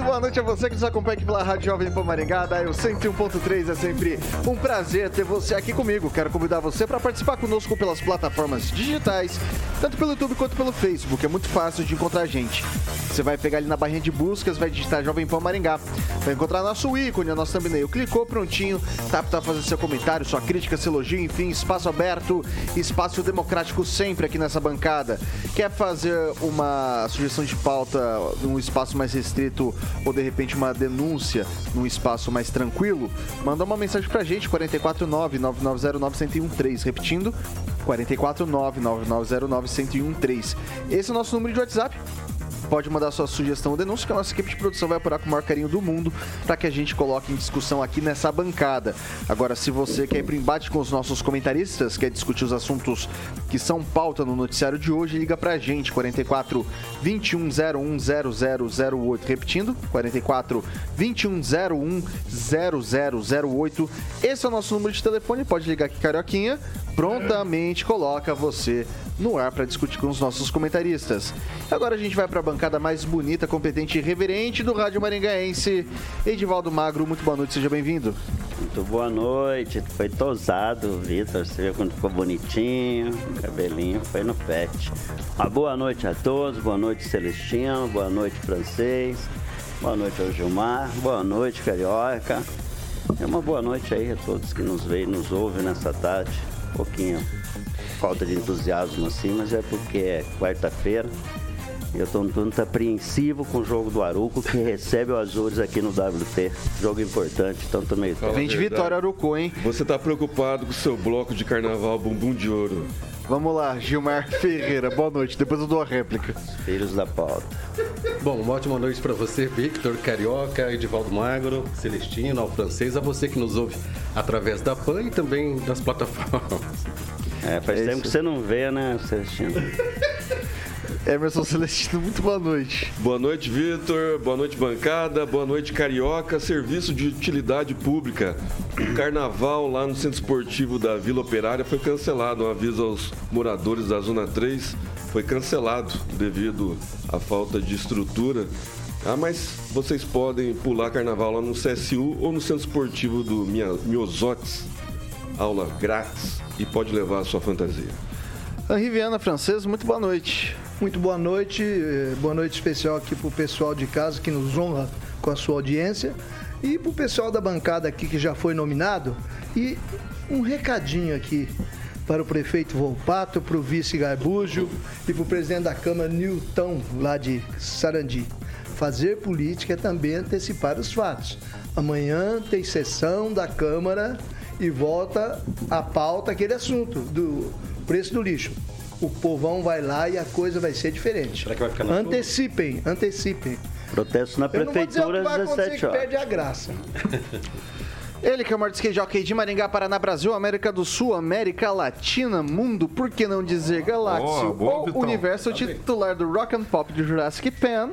Muito boa noite a você que nos acompanha aqui pela Rádio Jovem Pan Maringá, da Eu 101.3. É sempre um prazer ter você aqui comigo. Quero convidar você para participar conosco pelas plataformas digitais, tanto pelo YouTube quanto pelo Facebook. É muito fácil de encontrar a gente. Você vai pegar ali na barrinha de buscas, vai digitar Jovem Pan Maringá. Vai encontrar nosso ícone, a nossa thumbnail. Clicou, prontinho, tá para fazer seu comentário, sua crítica, seu elogio, enfim, espaço aberto, espaço democrático sempre aqui nessa bancada. Quer fazer uma sugestão de pauta num espaço mais restrito ou de repente uma denúncia num espaço mais tranquilo, manda uma mensagem pra gente, 449-9909-1013. Repetindo, 449-9909-1013. Esse é o nosso número de WhatsApp pode mandar sua sugestão ou denúncia que a nossa equipe de produção vai apurar com o maior carinho do mundo para que a gente coloque em discussão aqui nessa bancada. Agora, se você quer ir para embate com os nossos comentaristas, quer discutir os assuntos que são pauta no noticiário de hoje, liga para a gente, 44 2101 0008. Repetindo, 44 2101 0008. Esse é o nosso número de telefone, pode ligar aqui, Carioquinha. Prontamente coloca você no ar para discutir com os nossos comentaristas. Agora a gente vai para bancada mais bonita, competente e reverente do Rádio Maringaense. Edivaldo Magro, muito boa noite, seja bem-vindo. Muito boa noite, foi tosado, Vitor, você viu quando ficou bonitinho, cabelinho foi no pet. Uma boa noite a todos, boa noite Celestino, boa noite Francês, boa noite ao Gilmar, boa noite Carioca. É uma boa noite aí a todos que nos veem, nos ouvem nessa tarde, um pouquinho falta de entusiasmo assim, mas é porque é quarta-feira. Eu estou muito apreensivo com o jogo do Aruco, que recebe o Azures aqui no WT. Jogo importante, então também. Vem de vitória, Aruco, hein? Você está preocupado com o seu bloco de carnaval bumbum de ouro. Vamos lá, Gilmar Ferreira, boa noite. Depois eu dou a réplica. Filhos da pauta. Bom, uma ótima noite para você, Victor, Carioca, Edivaldo Magro, Celestino, ao francês, a você que nos ouve através da PAN e também das plataformas. É, faz é tempo que você não vê, né, Celestino? Emerson Celestino, muito boa noite. Boa noite, Vitor. Boa noite, bancada. Boa noite, Carioca. Serviço de utilidade pública. O carnaval lá no Centro Esportivo da Vila Operária foi cancelado. Um aviso aos moradores da Zona 3 foi cancelado devido à falta de estrutura. Ah, mas vocês podem pular carnaval lá no CSU ou no Centro Esportivo do Miosotes. Aula grátis e pode levar a sua fantasia. Henri Viana, francês, muito boa noite. Muito boa noite, eh, boa noite especial aqui para o pessoal de casa que nos honra com a sua audiência e para o pessoal da bancada aqui que já foi nominado. E um recadinho aqui para o prefeito Volpato, para o vice Garbujo e para o presidente da Câmara Newton, lá de Sarandi. Fazer política é também antecipar os fatos. Amanhã tem sessão da Câmara e volta a pauta aquele assunto do preço do lixo. O povão vai lá e a coisa vai ser diferente. Será que vai ficar na Antecipem, antecipem. Protesto na prefeitura às 17 horas. perde a graça. Ele que é o maior skate jockey de Maringá, Paraná, Brasil, América do Sul, América Latina, Mundo, por que não dizer galáxia? Ou universo titular do Rock and Pop de Jurassic Pan,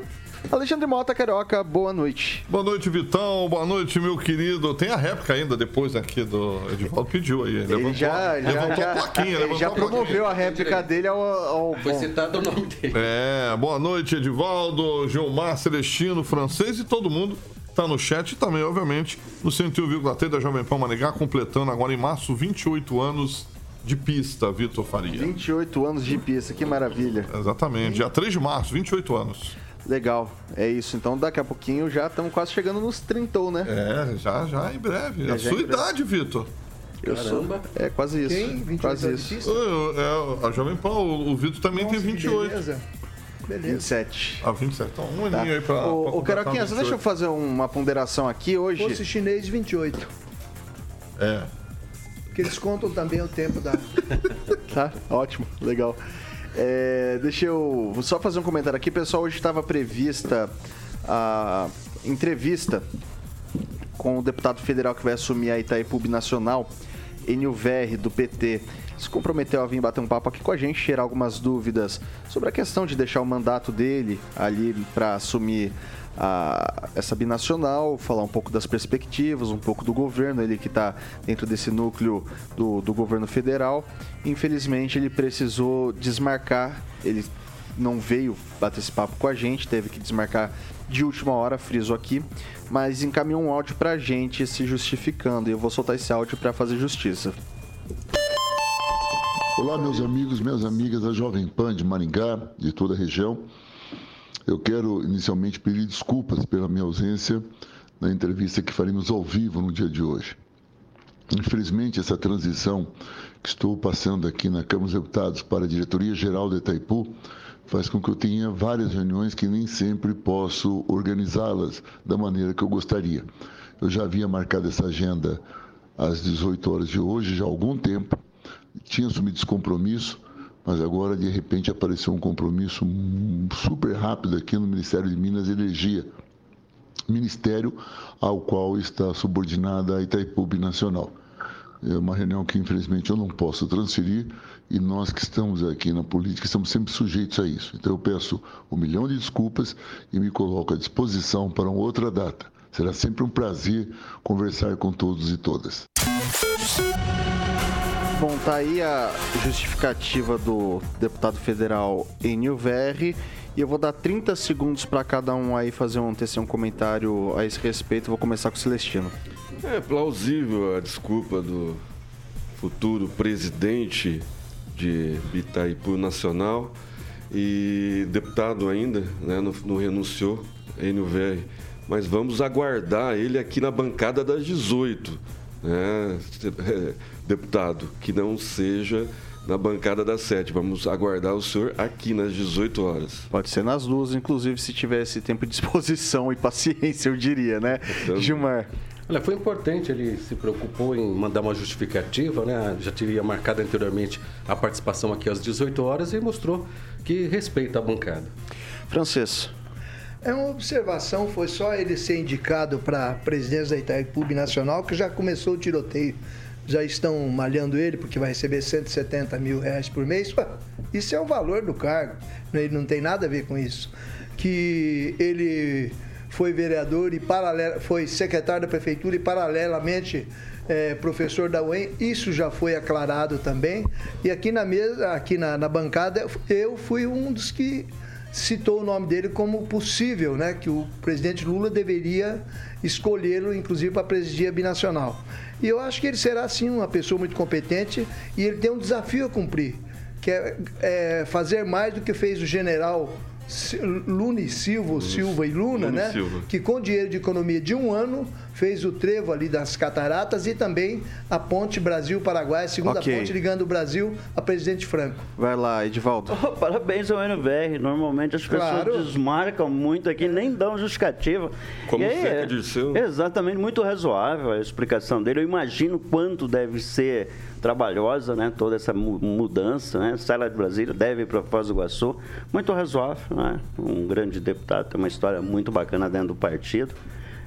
Alexandre Mota, Carioca, boa noite. Boa noite, Vitão. Boa noite, meu querido. Tem a réplica ainda depois aqui do. Edivaldo pediu aí. Ele levantou, já, levantou já, a plaquinha. Ele já promoveu a, a réplica dele ao. ao Foi bom. citado o nome dele. É, boa noite, Edivaldo, Gilmar, Celestino, francês e todo mundo está no chat e também, obviamente, no 101,3 da Jovem Pan Maringá, completando agora em março 28 anos de pista, Vitor Faria. 28 anos de pista, que maravilha. Exatamente, dia 3 de março, 28 anos. Legal, é isso. Então daqui a pouquinho já estamos quase chegando nos 30, né? É, já, já em breve. É, a sua idade, Vitor. Eu Caramba. sou. É quase isso. Quem? 28 quase anos isso. de pista? É, a Jovem Pan, o, o Vitor também tem Nossa, que 28. Beleza. Beleza. 27. Ah, 27. Então, um Tá. aninho aí pra. Ô, Caroquinha, deixa eu 28. fazer uma ponderação aqui hoje. Fosse chinês, 28. É. Porque eles contam também o tempo da. Tá, ótimo, legal. É, deixa eu só fazer um comentário aqui, pessoal. Hoje estava prevista a entrevista com o deputado federal que vai assumir a Itaipu Nacional, Verri, do PT. Se comprometeu a vir bater um papo aqui com a gente, tirar algumas dúvidas sobre a questão de deixar o mandato dele ali para assumir a- essa binacional, falar um pouco das perspectivas, um pouco do governo, ele que está dentro desse núcleo do, do governo federal. Infelizmente, ele precisou desmarcar, ele não veio bater esse papo com a gente, teve que desmarcar de última hora, friso aqui, mas encaminhou um áudio pra gente se justificando e eu vou soltar esse áudio para fazer justiça. Olá, meus amigos, minhas amigas da Jovem Pan de Maringá, de toda a região. Eu quero inicialmente pedir desculpas pela minha ausência na entrevista que faremos ao vivo no dia de hoje. Infelizmente, essa transição que estou passando aqui na Câmara dos Deputados para a Diretoria Geral da Itaipu faz com que eu tenha várias reuniões que nem sempre posso organizá-las da maneira que eu gostaria. Eu já havia marcado essa agenda às 18 horas de hoje, já há algum tempo, tinha assumido esse compromisso, mas agora de repente apareceu um compromisso super rápido aqui no Ministério de Minas e Energia, ministério ao qual está subordinada a Itaipu Nacional. É uma reunião que infelizmente eu não posso transferir e nós que estamos aqui na política estamos sempre sujeitos a isso. Então eu peço um milhão de desculpas e me coloco à disposição para uma outra data. Será sempre um prazer conversar com todos e todas. Bom, tá aí a justificativa do deputado federal Enio Verri. E eu vou dar 30 segundos para cada um aí fazer um, tecer um comentário a esse respeito. Vou começar com o Celestino. É plausível a desculpa do futuro presidente de Itaipu Nacional e deputado ainda, né, não, não renunciou, Enio Verri. Mas vamos aguardar ele aqui na bancada das 18, né, deputado, que não seja na bancada das 7. Vamos aguardar o senhor aqui nas 18 horas. Pode ser nas duas, inclusive, se tivesse tempo de disposição e paciência, eu diria, né? Então- Gilmar. Olha, foi importante, ele se preocupou em mandar uma justificativa, né? Já teria marcado anteriormente a participação aqui às 18 horas e mostrou que respeita a bancada. Francês. É uma observação, foi só ele ser indicado para a presidência da Itaipu Nacional que já começou o tiroteio. Já estão malhando ele porque vai receber 170 mil reais por mês. Isso é o valor do cargo, ele não tem nada a ver com isso. Que ele foi vereador e paralela, foi secretário da prefeitura e paralelamente é, professor da UEM, isso já foi aclarado também. E aqui na mesa, aqui na, na bancada, eu fui um dos que citou o nome dele como possível, né, que o presidente Lula deveria escolhê-lo, inclusive, para presidir a binacional. E eu acho que ele será, sim, uma pessoa muito competente e ele tem um desafio a cumprir, que é, é fazer mais do que fez o general Lune Silva, Silva e Luna, Lune né? Silva. que com dinheiro de economia de um ano fez o trevo ali das cataratas e também a ponte Brasil-Paraguai, a segunda Ok. ponte ligando o Brasil a Presidente Franco. Vai lá, Edivaldo. Oh, parabéns ao NVR. Normalmente as pessoas Claro. desmarcam muito aqui, nem dão justificativa. Como E aí, Zeca é-. Exatamente, muito razoável a explicação dele. Eu imagino quanto deve ser trabalhosa, né? Toda essa mu- mudança, né? Sai lá de Brasília, deve para Foz do Iguaçu. Muito razoável, né? Um grande deputado, tem uma história muito bacana dentro do partido.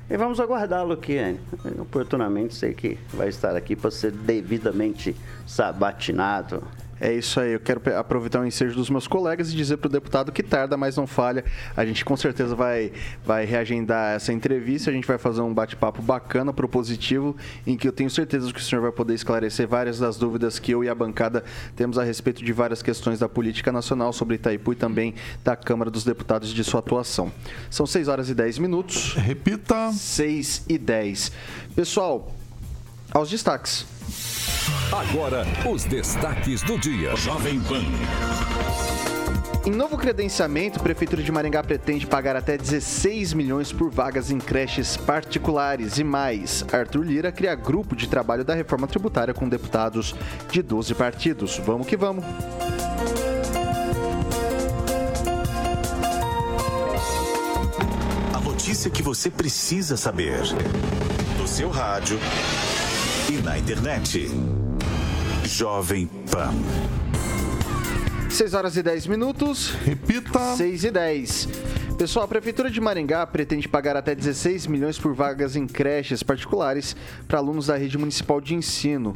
E vamos aguardá-lo aqui, hein? oportunamente sei que vai estar aqui para ser devidamente sabatinado. É isso aí, eu quero aproveitar o ensejo dos meus colegas e dizer para o deputado que tarda, mas não falha. A gente com certeza vai, vai reagendar essa entrevista, a gente vai fazer um bate-papo bacana, propositivo, em que eu tenho certeza que o senhor vai poder esclarecer várias das dúvidas que eu e a bancada temos a respeito de várias questões da política nacional sobre Itaipu e também da Câmara dos Deputados de sua atuação. São 6 horas e 10 minutos. Repita. 6 e 10. Pessoal, aos destaques. Agora, os destaques do dia. Jovem Pan. Em novo credenciamento, a Prefeitura de Maringá pretende pagar até 16 milhões por vagas em creches particulares e mais. Arthur Lira cria grupo de trabalho da reforma tributária com deputados de 12 partidos. Vamos que vamos. A notícia que você precisa saber. No seu rádio e na internet. Jovem Pan. 6 horas e 10 minutos. Repita. 6 e 10. Pessoal, a Prefeitura de Maringá pretende pagar até 16 milhões por vagas em creches particulares para alunos da rede municipal de ensino.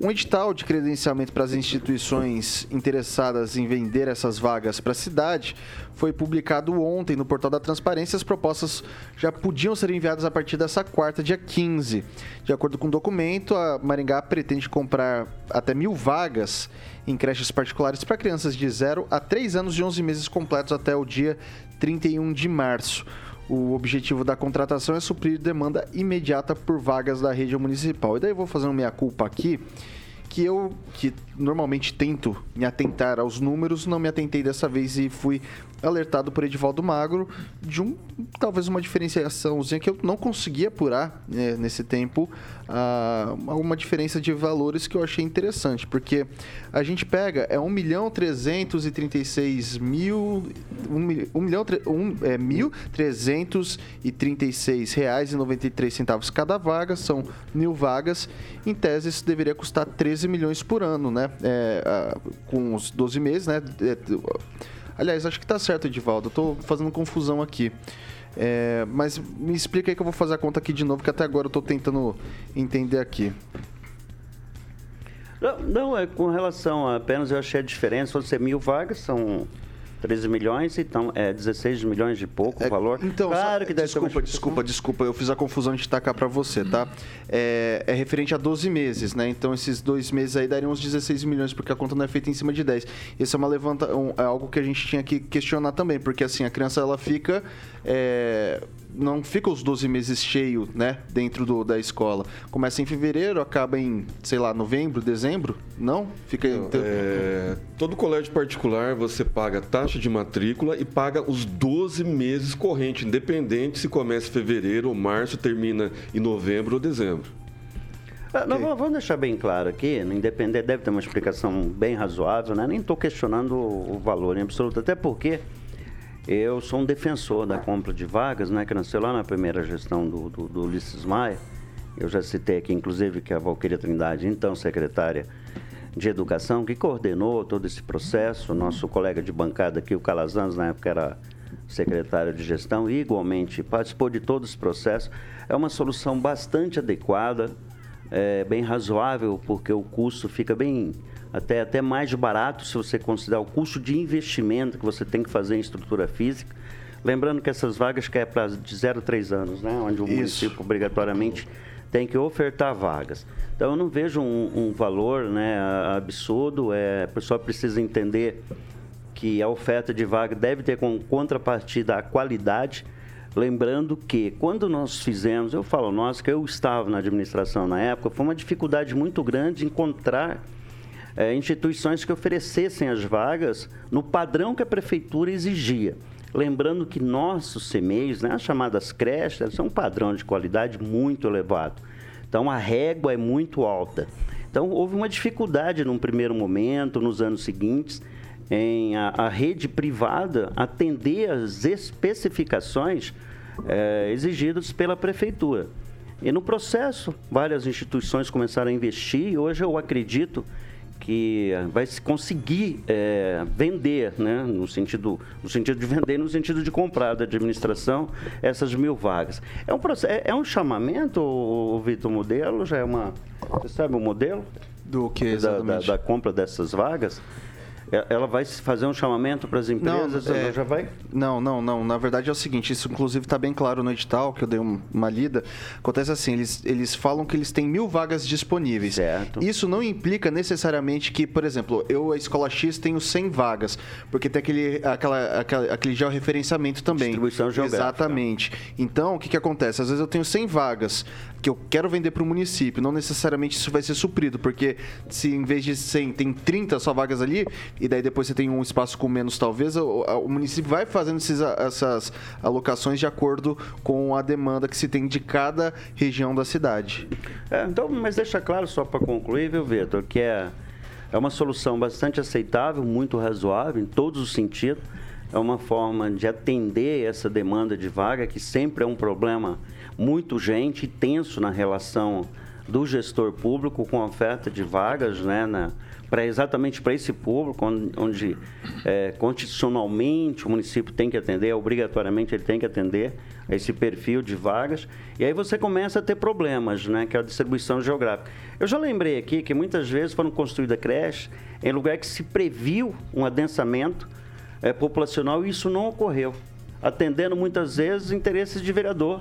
Um edital de credenciamento para as instituições interessadas em vender essas vagas para a cidade foi publicado ontem no portal da Transparência. As propostas já podiam ser enviadas a partir dessa quarta, dia 15. De acordo com o documento, a Maringá pretende comprar até mil vagas em creches particulares para crianças de 0 a 3 anos e 11 meses completos até o dia 31 de março. O objetivo da contratação é suprir demanda imediata por vagas da rede municipal. E daí eu vou fazer uma meia-culpa aqui, que eu, que normalmente tento me atentar aos números, não me atentei dessa vez e fui alertado por Edivaldo Magro de um talvez uma diferenciaçãozinha que eu não consegui apurar né, nesse tempo ah, uma diferença de valores que eu achei interessante porque a gente pega é 1 milhão 336 mil 1 milhão um, é, mil 336 reais e 93 centavos cada vaga são mil vagas. Em tese isso deveria custar 13 milhões por ano né é, com os 12 meses né é, Aliás, acho que tá certo, Edivaldo. Eu tô fazendo confusão aqui. É, mas me explica aí que eu vou fazer a conta aqui de novo, que até agora eu tô tentando entender aqui. Não, não é com relação a apenas eu achei a diferença. Vão ser mil vagas, são 13 milhões, então é 16 milhões de pouco o valor. Então, claro só- que deve ter uma desculpa, desculpa, desculpa, eu fiz a confusão de tacar para você, tá? É, é referente a 12 meses, né? Então esses dois meses aí dariam uns 16 milhões, porque a conta não é feita em cima de 10. Isso é uma levanta, um- é algo que a gente tinha que questionar também, porque assim, a criança ela fica é, não fica os 12 meses cheio, né, dentro do, da escola. Começa em fevereiro, acaba em, sei lá, novembro, dezembro? Não? Fica então, É, todo colégio particular você paga taxa de matrícula e paga os 12 meses correntes, independente se começa em fevereiro ou março, termina em novembro ou dezembro. Ah, não, vamos- deixar bem claro aqui, independente deve ter uma explicação bem razoável, né? Nem estou questionando o o valor em absoluto, até porque eu sou um defensor da compra de vagas, né? Que nasceu lá na primeira gestão do, do, do Ulisses Maia. Eu já citei aqui, inclusive, que a Valquíria Trindade, então secretária de Educação, que coordenou todo esse processo. Nosso colega de bancada aqui, o Calazans, na época era secretário de gestão, e igualmente participou de todo esse processo. É uma solução bastante adequada, é, bem razoável, porque o custo fica bem até, até mais barato se você considerar o custo de investimento que você tem que fazer em estrutura física. Lembrando que essas vagas que é para de 0 a 3 anos, né? onde o Isso. município obrigatoriamente tem que ofertar vagas. Então eu não vejo um, um valor né, absurdo, é, a pessoa precisa entender que a oferta de vaga deve ter como contrapartida a qualidade. Lembrando que quando nós fizemos, eu falo nós, que eu estava na administração na época, foi uma dificuldade muito grande encontrar eh, instituições que oferecessem as vagas no padrão que a prefeitura exigia. Lembrando que nossos CMEIs, né, as chamadas creches, são um padrão de qualidade muito elevado. Então a régua é muito alta. Então houve uma dificuldade num primeiro momento, nos anos seguintes, em a, a rede privada atender às especificações eh, exigidas pela prefeitura. E no processo, várias instituições começaram a investir e hoje eu acredito que vai se conseguir eh, vender, né, no, sentido, no sentido de vender, no sentido de comprar da administração, essas mil vagas. É um, processo, é, é um chamamento, o Vitor, modelo? Já é uma. Você sabe o modelo? Do que da, da, da compra dessas vagas? E- Ela vai fazer um chamamento para as empresas? é- Ela já vai? Não, não, não. Na verdade é o seguinte, isso inclusive está bem claro no edital, que eu dei um- uma lida. Acontece assim, eles, eles falam que eles têm mil vagas disponíveis. Certo. Isso não implica necessariamente que, por exemplo, eu, a escola X, tenho 100 vagas, porque tem aquele, aquela, aquela- aquele georreferenciamento também. Distribuição geográfica. Exatamente. Então, o que, que acontece? Às vezes eu tenho 100 vagas que eu quero vender para o município, não necessariamente isso vai ser suprido, porque se em vez de 100 tem 30 só vagas ali, e daí depois você tem um espaço com menos, talvez, o, o município vai fazendo esses, essas alocações de acordo com a demanda que se tem de cada região da cidade. É, então, mas deixa claro, só para concluir, viu, Vitor, que é, é uma solução bastante aceitável, muito razoável em todos os sentidos. É uma forma de atender essa demanda de vaga, que sempre é um problema muito urgente e tenso na relação do gestor público com a oferta de vagas, né, na, para exatamente para esse público, onde, onde é, constitucionalmente o município tem que atender, obrigatoriamente ele tem que atender a esse perfil de vagas, e aí você começa a ter problemas, né, que é a distribuição geográfica. Eu já lembrei aqui que muitas vezes foram construídas creches em lugar que se previu um adensamento é, populacional e isso não ocorreu, atendendo muitas vezes interesses de vereador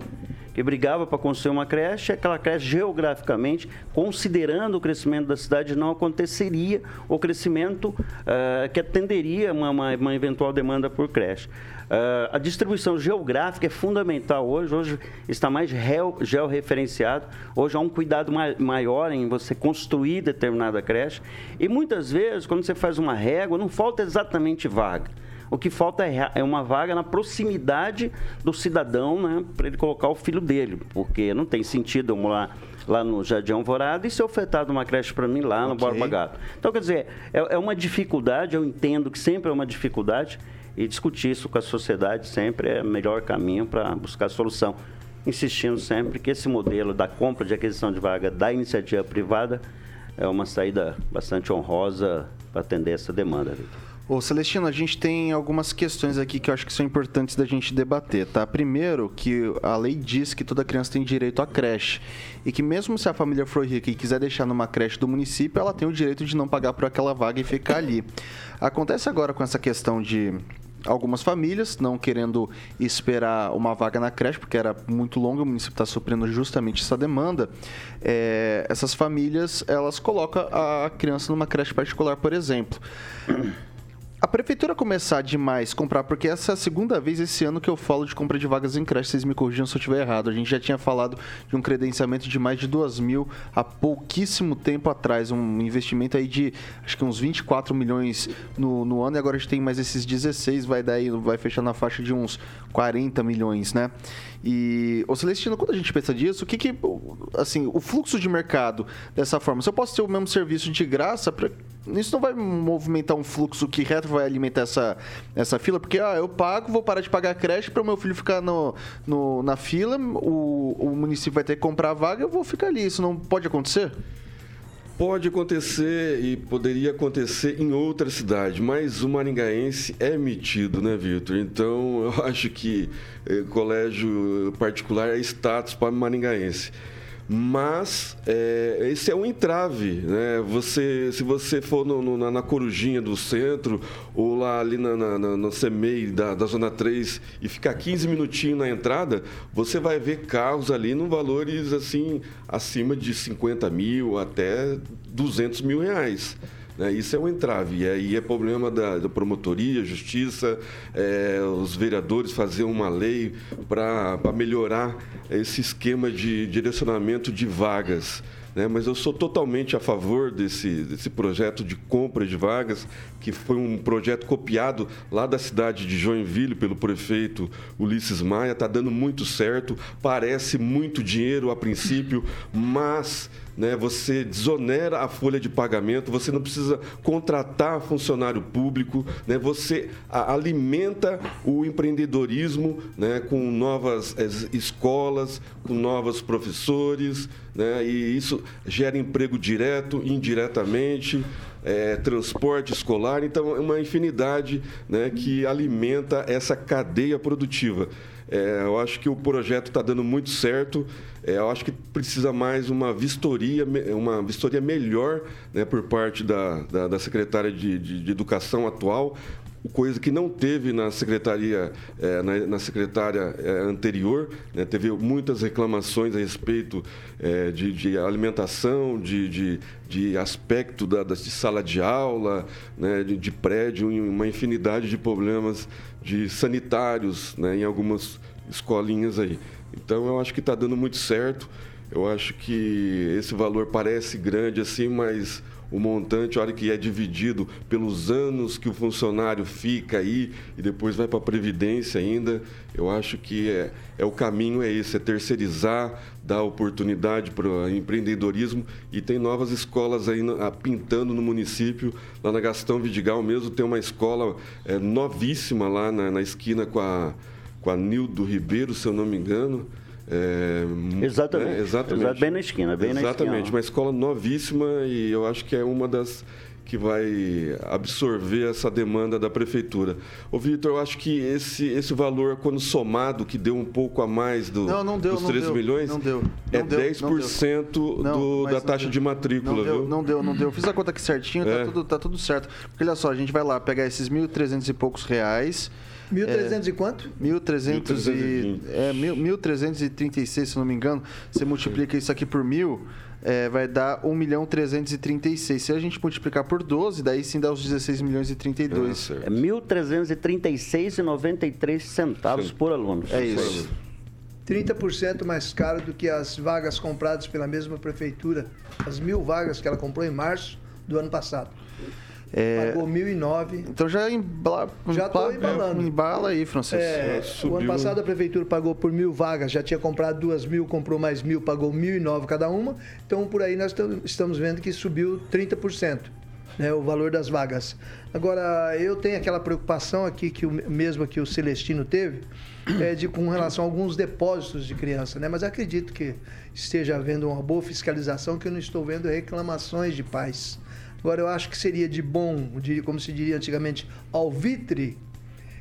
que brigava para construir uma creche, aquela creche geograficamente, considerando o crescimento da cidade, não aconteceria o crescimento uh, que atenderia uma, uma, uma, eventual demanda por creche. Uh, a distribuição geográfica é fundamental hoje, hoje está mais georreferenciado, hoje há um cuidado ma maior em você construir determinada creche, e muitas vezes, quando você faz uma régua, não falta exatamente vaga o que falta é, é uma vaga na proximidade do cidadão, né, para ele colocar o filho dele, porque não tem sentido eu morar lá no Jardim Alvorada e ser ofertado uma creche para mim lá no okay. Borba Gato. Então, quer dizer, é, é uma dificuldade, eu entendo que sempre é uma dificuldade, e discutir isso com a sociedade sempre é o melhor caminho para buscar solução. Insistindo sempre que esse modelo da compra de aquisição de vaga da iniciativa privada é uma saída bastante honrosa para atender essa demanda, Victor. Ô Celestino, a gente tem algumas questões aqui que eu acho que são importantes da gente debater, tá? Primeiro, que a lei diz que toda criança tem direito à creche e que mesmo se a família for rica e quiser deixar numa creche do município, ela tem o direito de não pagar por aquela vaga e ficar ali. Acontece agora com essa questão de algumas famílias não querendo esperar uma vaga na creche, porque era muito longa, o município está suprindo justamente essa demanda. É, essas famílias, elas colocam a criança numa creche particular, por exemplo a prefeitura começar demais comprar, porque essa é a segunda vez esse ano que eu falo de compra de vagas em creche, vocês me corrigam se eu estiver errado. A gente já tinha falado de um credenciamento de mais de 2 mil há pouquíssimo tempo atrás, um investimento aí de acho que uns 24 milhões no, no ano, e agora a gente tem mais esses 16, vai daí, vai fechar na faixa de uns 40 milhões, né? E, ô Celestino, quando a gente pensa disso, o que que, assim, o fluxo de mercado dessa forma, se eu posso ter o mesmo serviço de graça, pra, isso não vai movimentar um fluxo que reto vai alimentar essa, essa fila, porque, ah, eu pago, vou parar de pagar creche para o meu filho ficar no, no, na fila, o, o município vai ter que comprar a vaga, eu vou ficar ali, isso não pode acontecer? Pode acontecer e poderia acontecer em outra cidade, mas o maringaense é metido, né, Vitor? Então, eu acho que eh, colégio particular é status para maringaense mas é, esse é um entrave, né? Você, se você for no, no, na, na, Corujinha do centro ou lá ali na, na, na, da, da Zona 3 e ficar 15 minutinhos na entrada, você vai ver carros ali no valores assim acima de 50 mil até 200 mil reais. Né? Isso é um entrave. E aí é problema da, da promotoria, justiça, é, os vereadores fazer uma lei para melhorar esse esquema de direcionamento de vagas. Né? Mas eu sou totalmente a favor desse, desse projeto de compra de vagas, que foi um projeto copiado lá da cidade de Joinville pelo prefeito Ulisses Maia. Está dando muito certo, parece muito dinheiro a princípio, mas né? Você desonera a folha de pagamento, você não precisa contratar funcionário público, né? Você alimenta o empreendedorismo, né? Com novas eh, escolas, com novos professores, né? E isso gera emprego direto, indiretamente. É, transporte escolar, então é uma infinidade né, que alimenta essa cadeia produtiva. É, eu acho que o projeto está dando muito certo. É, eu acho que precisa mais uma vistoria, uma vistoria melhor né, por parte da, da, da secretária de, de, de, Educação atual, coisa que não teve na secretaria, é, na, na, secretária é, anterior. Né, teve muitas reclamações a respeito é, de, de, alimentação, de, de, de aspecto da, de sala de aula, né, de, de prédio, uma infinidade de problemas de sanitários né, em algumas escolinhas aí. Então eu acho que está dando muito certo. Eu acho que esse valor parece grande assim, mas o montante, a hora que é dividido pelos anos que o funcionário fica aí e depois vai para a Previdência ainda, eu acho que é, é o caminho é esse, é terceirizar, dar oportunidade para o empreendedorismo e tem novas escolas aí pintando no município, lá na Gastão Vidigal mesmo, tem uma escola é, novíssima lá na, na esquina com a, com a Nildo Ribeiro, se eu não me engano. É, Exatamente. é, exatamente. Exa- bem na esquina, bem na Exatamente, esquina. uma escola novíssima e eu acho que é uma das que vai absorver essa demanda da prefeitura. Ô, Vitor, eu acho que esse, esse valor, quando somado, que deu um pouco a mais do, Não, não deu, dos não 13 deu, milhões, não deu, é não deu, 10% Não, do, mas da não taxa deu. de matrícula, não deu, viu? Não deu, não deu. Fiz a conta aqui certinho, É. tá, tudo, tá tudo certo. Porque olha só, a gente vai lá pegar esses 1.300 e poucos reais. 1.300 e quanto? 1.300 e... 1.320. É, mil- 1.336, se não me engano. Você multiplica isso aqui por mil, é, vai dar 1 milhão 336. Se a gente multiplicar por 12, daí sim dá os 16 milhões e Ah, 32. certo. É 1.336,93 centavos por aluno. É isso. 30% mais caro do que as vagas compradas pela mesma prefeitura. As mil vagas que ela comprou em março do ano passado. É, Pagou 1.009. então já embala, Já tô embala- embalando. Embala aí, Francisco. É, o ano passado a prefeitura pagou por mil vagas, já tinha comprado duas mil, comprou mais mil, pagou mil e nove cada uma. Então por aí nós tam- estamos vendo que subiu 30%. Né, o valor das vagas. Agora, eu tenho aquela preocupação aqui, que o mesmo que o Celestino teve, é de, com relação a alguns depósitos de criança, né? Mas acredito que esteja havendo uma boa fiscalização, que eu não estou vendo reclamações de pais. Agora, eu acho que seria de bom, de, como se diria antigamente, alvitre,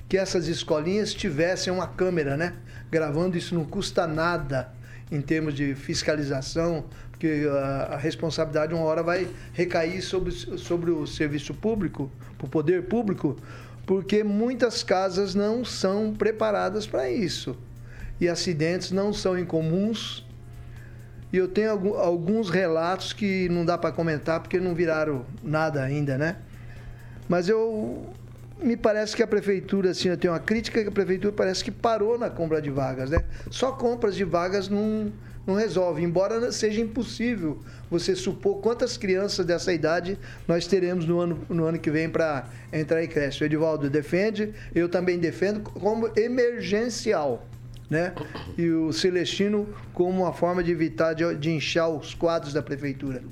que essas escolinhas tivessem uma câmera, né? Gravando isso não custa nada em termos de fiscalização, porque a, a responsabilidade uma hora vai recair sobre, sobre o serviço público, o poder público, porque muitas casas não são preparadas para isso. E acidentes não são incomuns. E eu tenho algu- alguns relatos que não dá para comentar porque não viraram nada ainda, né? Mas eu me parece que a prefeitura, assim, eu tenho uma crítica que a prefeitura parece que parou na compra de vagas, né? Só compras de vagas não, não resolve, embora seja impossível você supor quantas crianças dessa idade nós teremos no ano, no ano que vem para entrar em creche. O Edivaldo defende, eu também defendo como emergencial. Né? E o Celestino como uma forma de evitar de, de inchar os quadros da prefeitura.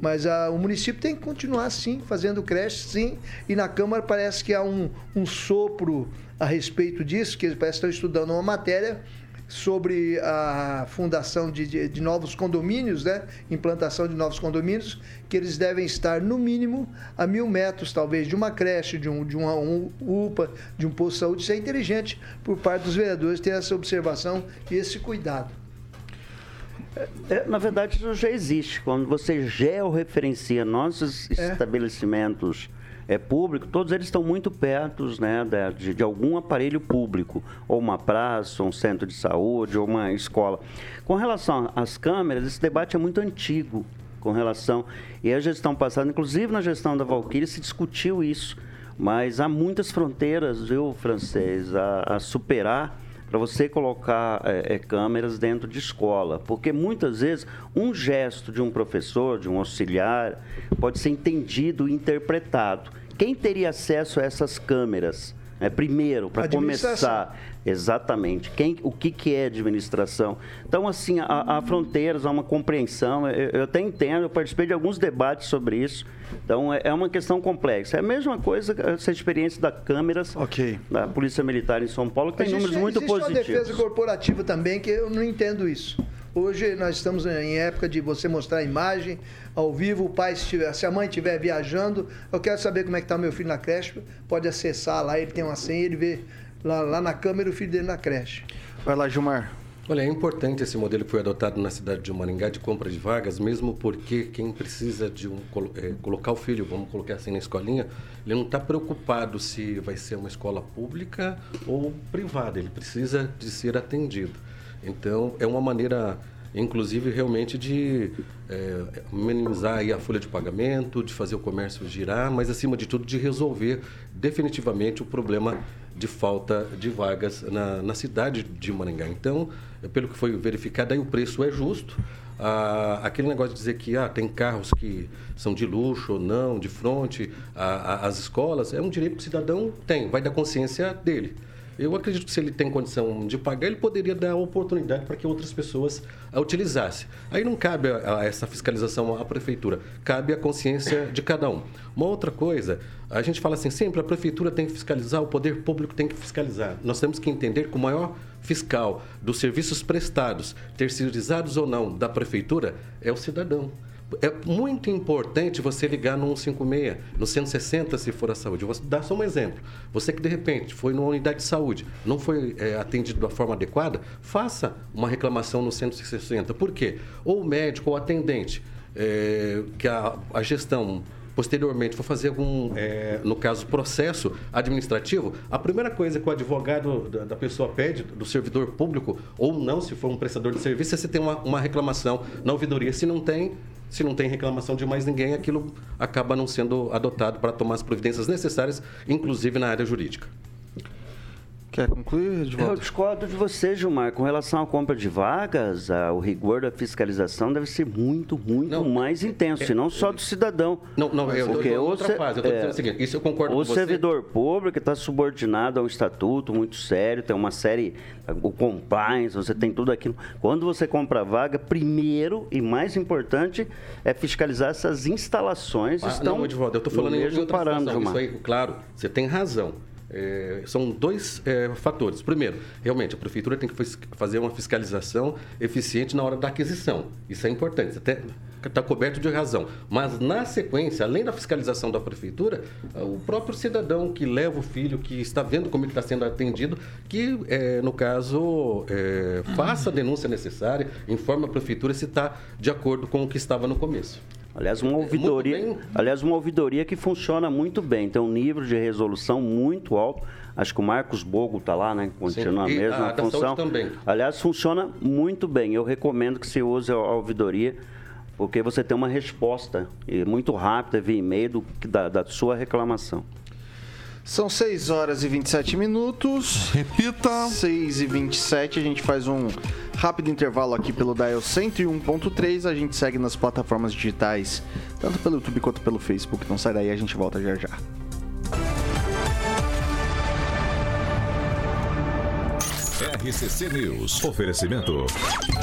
Mas ah, o município tem que continuar sim, fazendo creche, sim. E na Câmara parece que há um, um sopro a respeito disso, que eles parecem que estão estudando uma matéria sobre a fundação de, de, de novos condomínios, né? implantação de novos condomínios, que eles devem estar no mínimo a mil metros, talvez, de uma creche, de um, de uma um UPA, de um posto de saúde. Isso é inteligente por parte dos vereadores ter essa observação e esse cuidado. É, na verdade, isso já existe. Quando você georreferencia nossos É. estabelecimentos é, públicos, todos eles estão muito perto né, de, de algum aparelho público, ou uma praça, ou um centro de saúde, ou uma escola. Com relação às câmeras, esse debate é muito antigo com relação. E a gestão passada, inclusive na gestão da Valquíria, se discutiu isso. Mas há muitas fronteiras, viu, francês, a, a superar para você colocar é, é, câmeras dentro de escola, porque muitas vezes um gesto de um professor, de um auxiliar, pode ser entendido e interpretado. Quem teria acesso a essas câmeras? É, primeiro, para começar, exatamente, quem, o que, que é administração? Então, assim, há, há fronteiras, há uma compreensão, eu, eu até entendo, eu participei de alguns debates sobre isso, então é, é uma questão complexa. É a mesma coisa, essa experiência da câmeras Ok. da Polícia Militar em São Paulo, que tem números muito existe uma defesa positivos. corporativa também que eu não entendo isso. Hoje nós estamos em época de você mostrar a imagem ao vivo, o pai, se, tiver- se a mãe estiver viajando, eu quero saber como é que está meu filho na creche, pode acessar lá, ele tem uma senha, ele vê lá, lá na câmera o filho dele na creche. Vai lá, Gilmar. Olha, é importante esse modelo que foi adotado na cidade de Maringá de compra de vagas, mesmo porque quem precisa de um, eh, colocar o filho, vamos colocar assim na escolinha, ele não está preocupado se vai ser uma escola pública ou privada, ele precisa de ser atendido. Então, é uma maneira, inclusive, realmente de eh, minimizar a folha de pagamento, de fazer o comércio girar, mas, acima de tudo, de resolver definitivamente o problema de falta de vagas na, na cidade de Maringá. Então, pelo que foi verificado, aí o preço é justo. ah, aquele negócio de dizer que ah, tem carros que são de luxo ou não, de frente às escolas, é um direito que o cidadão tem, vai da consciência dele. Eu acredito que se ele tem condição de pagar, ele poderia dar oportunidade para que outras pessoas a utilizassem. Aí não cabe a, a essa fiscalização à prefeitura, cabe à consciência de cada um. Uma outra coisa, a gente fala assim, sempre a prefeitura tem que fiscalizar, o poder público tem que fiscalizar. Nós temos que entender que o maior fiscal dos serviços prestados, terceirizados ou não, da prefeitura é o cidadão é muito importante você ligar no 156, no 160 se for a saúde. vou dar só um exemplo. Você que de repente foi numa unidade de saúde, não foi é, atendido da forma adequada, faça uma reclamação no 160. Por quê? Ou o médico ou o atendente, é, que a, a gestão posteriormente for fazer algum, é, no caso, processo administrativo, a primeira coisa que o advogado da, pessoa pede, do servidor público, ou não, se for um prestador de serviço, é se tem uma, uma reclamação na ouvidoria. Se não tem, se não tem reclamação de mais ninguém, aquilo acaba não sendo adotado para tomar as providências necessárias, inclusive na área jurídica. Quer concluir, Eu discordo de você, Gilmar. Com relação à compra de vagas, a, o rigor da fiscalização deve ser muito, muito não, mais intenso, é, e não só do cidadão. Não, não, eu porque eu, outra fase. Eu estou é, dizendo o seguinte, isso eu concordo com você. O servidor público está subordinado a um estatuto muito sério, tem uma série, o compliance, você tem tudo aquilo. Quando você compra vaga, primeiro e mais importante é fiscalizar essas instalações. Ah, estão não, Edvaldo, eu estou falando em outra parâmetro. Isso aí, claro, você tem razão. É, são dois é, fatores. Primeiro, realmente, a prefeitura tem que fazer uma fiscalização eficiente na hora da aquisição. Isso é importante, até está coberto de razão. Mas, na sequência, além da fiscalização da prefeitura, o próprio cidadão que leva o filho, que está vendo como ele está sendo atendido, que, é, no caso, é, faça a denúncia necessária, informe a prefeitura se está de acordo com o que estava no começo. Aliás, uma ouvidoria, aliás, uma ouvidoria que funciona muito bem, tem um nível de resolução muito alto. Acho que o Marcos Bogo está lá, né? Continua a mesma a função. Também. Aliás, funciona muito bem. Eu recomendo que você use a ouvidoria, porque você tem uma resposta muito rápida via e-mail da, da sua reclamação. São 6 horas e 27 minutos. Repita. 6 e 27, a gente faz um rápido intervalo aqui pelo Dial 101.3. A gente segue nas plataformas digitais, tanto pelo YouTube quanto pelo Facebook. Então sai daí, a gente volta já já. RCC News. Oferecimento.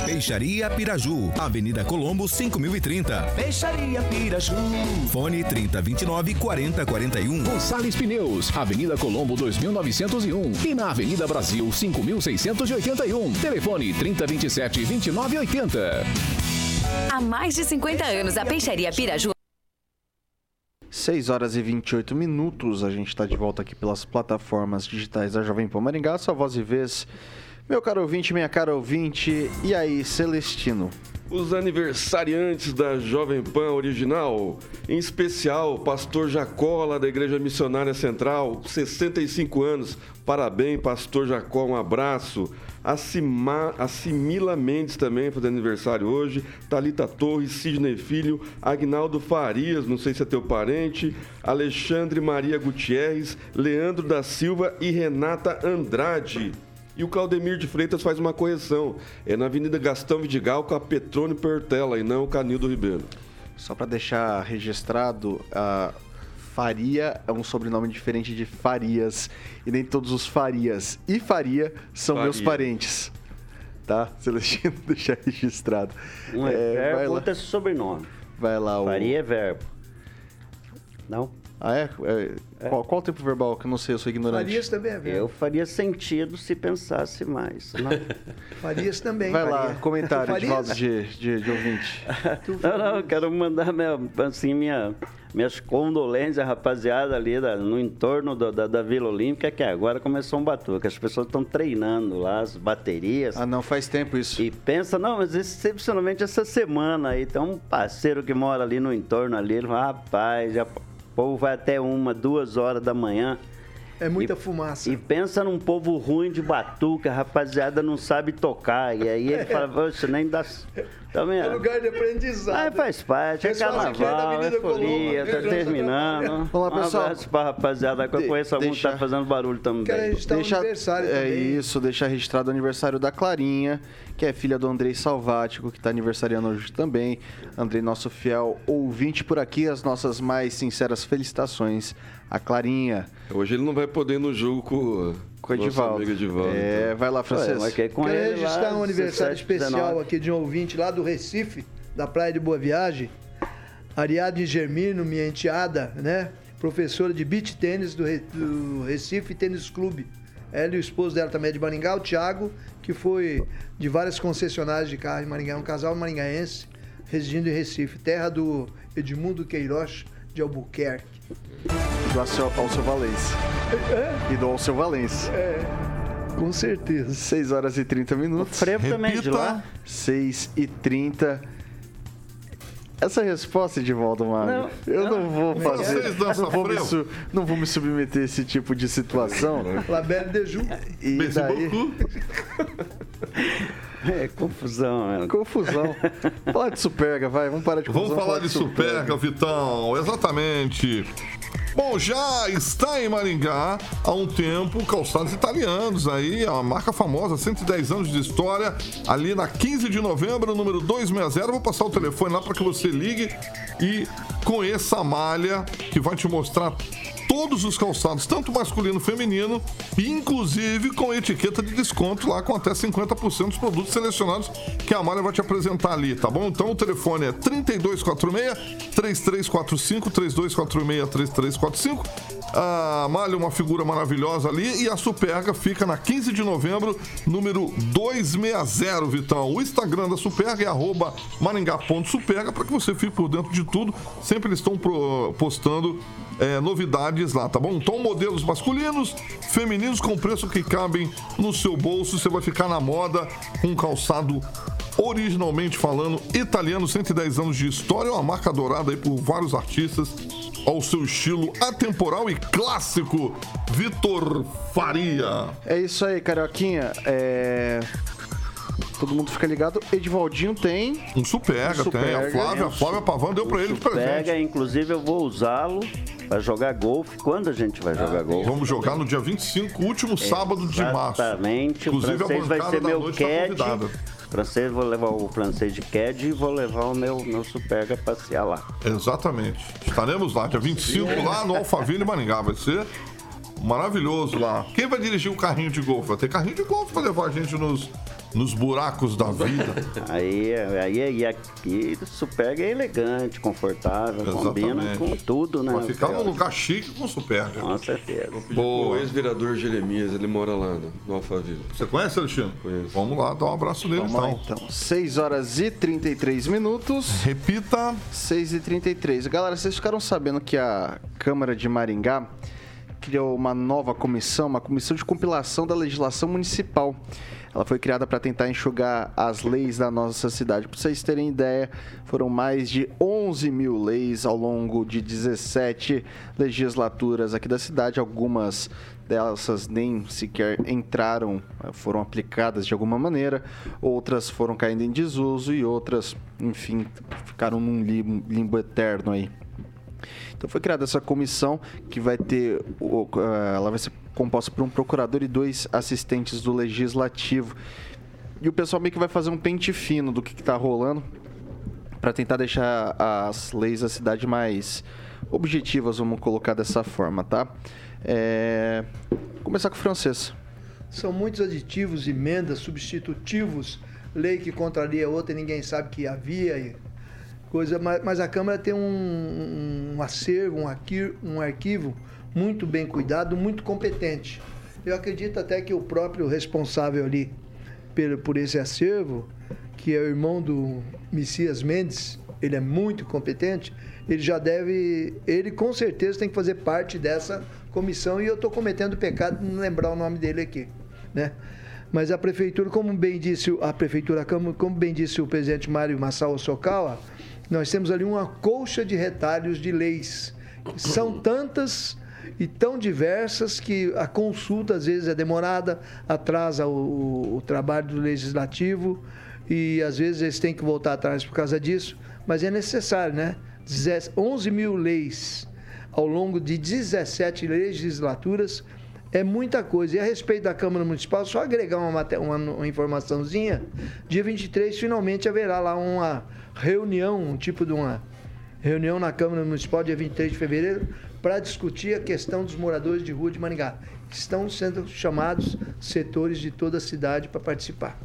Peixaria Piraju. Avenida Colombo, 5030. Peixaria Piraju. Fone 3029 4041. Gonçalves Pneus. Avenida Colombo, 2901. E na Avenida Brasil, 5681. Telefone 3027 2980. Há mais de 50 anos, a Peixaria Piraju 6 horas e 28 minutos. A gente está de volta aqui pelas plataformas digitais da Jovem Pan Maringá. Sua voz e vez. Meu caro ouvinte, minha cara ouvinte. E aí, Celestino? Os aniversariantes da Jovem Pan original, em especial Pastor Jacó, da Igreja Missionária Central, 65 anos. Parabéns, Pastor Jacó, um abraço. A, a Simila Mendes também fazendo aniversário hoje. Talita Torres, Sidney Filho, Agnaldo Farias, não sei se é teu parente. Alexandre Maria Gutierrez, Leandro da Silva e Renata Andrade. E o Claudemir de Freitas faz uma correção. É na Avenida Gastão Vidigal com a Petrone Pertela e não o Canildo Ribeiro. Só para deixar registrado, a Faria é um sobrenome diferente de Farias. E nem todos os Farias e Faria são Faria. meus parentes. Tá? Celestino, deixar registrado. Um é, é verbo, outro é sobrenome. Vai lá. Faria o... é verbo. Não? Ah, é? é. é. Qual, qual o tempo verbal? Que eu não sei, eu sou ignorante. Farias também é verbo. Eu faria sentido se pensasse mais. Não? Farias também. Vai faria. lá, comentário, de, de, de ouvinte. não, não, eu quero mandar minha, assim, minha, minhas condolências, rapaziada, ali da, no entorno do, da, da, Vila Olímpica, que agora começou um batuque. As pessoas estão treinando lá, as baterias. Ah, não, faz tempo isso. E pensa, não, mas excepcionalmente essa semana aí, tem um parceiro que mora ali no entorno ali, ele fala, rapaz, já povo vai até uma, duas horas da manhã. É muita E- fumaça. E pensa num povo ruim de batuca, a rapaziada não sabe tocar. E aí ele fala, poxa, nem dá. Tá vendo? É lugar de aprendizado. Mas faz parte, é é da carnaval, é folia, tá do terminando. Vamos lá, um pessoal. abraço pra rapaziada, que eu conheço algum que deixa- tá fazendo barulho também. Quero registrar o aniversário é também. isso, deixar registrado o aniversário da Clarinha, que é filha do Andrei Salvático, que está aniversariando hoje também. Andrei, nosso fiel ouvinte por aqui, as nossas mais sinceras felicitações à Clarinha. Hoje ele não vai poder ir no jogo com, Com o Edivaldo. amigo Edivaldo. É, vai lá, marquei com Quero registrar um aniversário 17, especial 19. aqui de um ouvinte lá do Recife, da Praia de Boa Viagem. Ariadne Germino, minha enteada, né? Professora de beach tênis do, Re- do Recife Tênis Clube. Ela e o esposo dela também é de Maringá, o Thiago, que foi de várias concessionárias de carro em Maringá, um casal maringaense residindo em Recife, terra do Edmundo Queiroz de Albuquerque. E do Alceu, Alceu Valença. E do Alceu Valença. É, com certeza. 6 horas e 30 minutos. Frevo também é de lá. 6 e 30. Essa resposta de volta, mano. eu não, vou fazer. Vocês dançam Não vou, me su- não vou me submeter a esse tipo de situação. Labelle de Ju. E daí. É confusão, né? confusão. Fala de Superga, vai. Vamos parar de Vamos confusão. falar de Superga, Vitão. Exatamente. Bom, já está em Maringá há um tempo calçados italianos aí, a marca famosa, 110 anos de história, ali na 15 de novembro, número 260. Vou passar o telefone lá para que você ligue e conheça a malha que vai te mostrar todos os calçados, tanto masculino e feminino, inclusive com etiqueta de desconto lá com até 50% dos produtos selecionados que a Malha vai te apresentar ali, tá bom? Então o telefone é 3246 3345 3246 3345. A é uma figura maravilhosa ali e a Superga fica na 15 de novembro, número 260, Vitão. O Instagram da Superga é arroba maringá.superga para que você fique por dentro de tudo. Sempre eles estão postando é, novidades lá, tá bom? Então, modelos masculinos, femininos com preço que cabem no seu bolso. Você vai ficar na moda com um calçado originalmente falando italiano, 110 anos de história, uma marca adorada aí por vários artistas ao seu estilo atemporal e clássico, Vitor Faria. É isso aí, Carioquinha. É... Todo mundo fica ligado. Edivaldinho tem. Um Superga, Um tem. A Superga, Flávia, um a Flávia Pavão deu pra ele de presente. Pega, inclusive eu vou usá-lo para jogar golfe. Quando a gente vai jogar golfe? Vamos jogar no dia 25, último sábado de março. Exatamente. O francês vai ser meu tá CAD. francês, vou levar o francês de CAD e vou levar o meu, meu Superga passear lá. Exatamente. Estaremos lá, dia 25, lá no Alphaville, Maringá. Vai ser maravilhoso lá. Quem vai dirigir o carrinho de golfe? Vai ter carrinho de golfe pra levar a gente nos, nos buracos da vida. Aí, aí, aí aqui o Superga é elegante, confortável, combina Exatamente. com tudo, né? Vai ficar num lugar chique com Superga. Com certeza. O ex-vereador Jeremias, ele mora lá no, no Alphaville. Você conhece, Alexandre? Conheço. Vamos lá, dar um abraço nele Vamos lá, então. então. 6 horas e 33 minutos. Repita. 6 e 33 Galera, vocês ficaram sabendo que a Câmara de Maringá criou uma nova comissão, uma comissão de compilação da legislação municipal. Ela foi criada para tentar enxugar as leis da nossa cidade. Para vocês terem ideia, foram mais de 11 mil leis ao longo de 17 legislaturas aqui da cidade. Algumas dessas nem sequer entraram, foram aplicadas de alguma maneira. Outras foram caindo em desuso e outras, enfim, ficaram num lim- limbo eterno aí. Então foi criada essa comissão que vai ter, ela vai ser composta por um procurador e dois assistentes do legislativo. E o pessoal meio que vai fazer um pente fino do que, está rolando para tentar deixar as leis da cidade mais objetivas, vamos colocar dessa forma, tá? É... Começar com o francês. São muitos aditivos, emendas, substitutivos, lei que contraria outra e ninguém sabe que havia. e Coisa, mas, mas a Câmara tem um, um acervo, um arquivo, um arquivo muito bem cuidado, muito competente. Eu acredito até que o próprio responsável ali por, esse acervo, que é o irmão do Messias Mendes, ele é muito competente, ele já deve, ele com certeza tem que fazer parte dessa comissão e eu estou cometendo o pecado de não lembrar o nome dele aqui, né? Mas a prefeitura, como bem disse a prefeitura, como, bem disse o presidente Mário Massal Sokawa, nós temos ali uma colcha de retalhos de leis. São tantas e tão diversas que a consulta às vezes é demorada, atrasa o, o trabalho do legislativo e às vezes eles têm que voltar atrás por causa disso, mas é necessário, né? 11 mil leis ao longo de 17 legislaturas é muita coisa. E a respeito da Câmara Municipal, só agregar uma, uma, uma informaçãozinha, dia 23 finalmente haverá lá uma reunião, um tipo de uma reunião na Câmara Municipal, dia 23 de fevereiro, para discutir a questão dos moradores de rua de Maringá. Estão sendo chamados setores de toda a cidade para participar.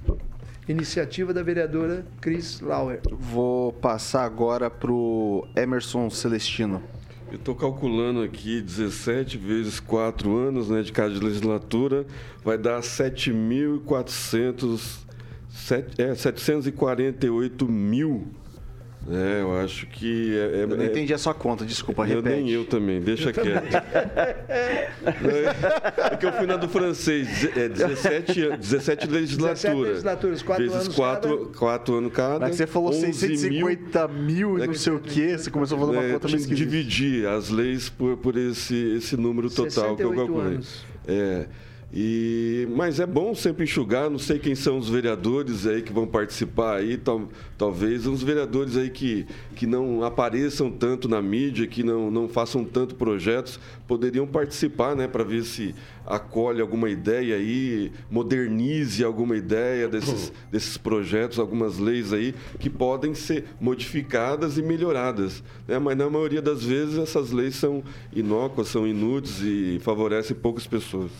Iniciativa da vereadora Cris Lauer. Vou passar agora para o Emerson Celestino. Eu estou calculando aqui 17 vezes 4 anos né, de cada legislatura, vai dar 7.400, é, 748 mil é, eu acho que. É, eu não é, entendi a sua conta, desculpa, eu, repete. Nem eu também, deixa eu quieto. é que eu fui na do francês, é 17, 17 legislaturas. 17 legislaturas, 4 vezes anos 4, cada. 4 anos cada. Mas você falou 650 mil, e não sei o quê, você começou a falar uma é, conta meio Dividir as leis por, por esse, esse número total que eu calculei. Anos. É. E, mas é bom sempre enxugar, não sei quem são os vereadores aí que vão participar aí, tal, talvez uns vereadores aí que, que não apareçam tanto na mídia, que não, não façam tanto projetos, poderiam participar, né, para ver se acolhe alguma ideia aí, modernize alguma ideia desses, desses projetos, algumas leis aí que podem ser modificadas e melhoradas. Né? Mas na maioria das vezes essas leis são inócuas, são inúteis e favorecem poucas pessoas.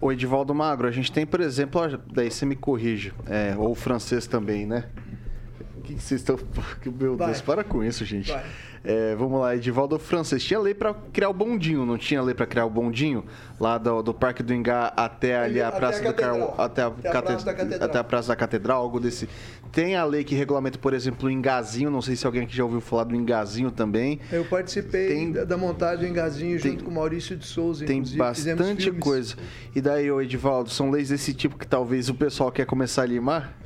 O Edivaldo Magro, a gente tem, por exemplo, daí você me corrige, é, ou o francês também, né? Que, vocês estão. Meu Vai. Deus, para com isso, gente. É, vamos lá, Edivaldo Francês. Tinha lei para criar o bondinho, não tinha lei para criar o bondinho? Lá do, do Parque do Ingá até ali a Praça a do Carmo, até, a, até, a Praça até a Praça da Catedral, algo desse. Tem a lei que regulamenta, por exemplo, o Engazinho. Não sei se alguém aqui já ouviu falar do Engazinho também. Eu participei tem, da, montagem do Engazinho tem, junto com o Maurício de Souza. Tem bastante coisa. E daí, Edivaldo, são leis desse tipo que talvez o pessoal quer começar a limar?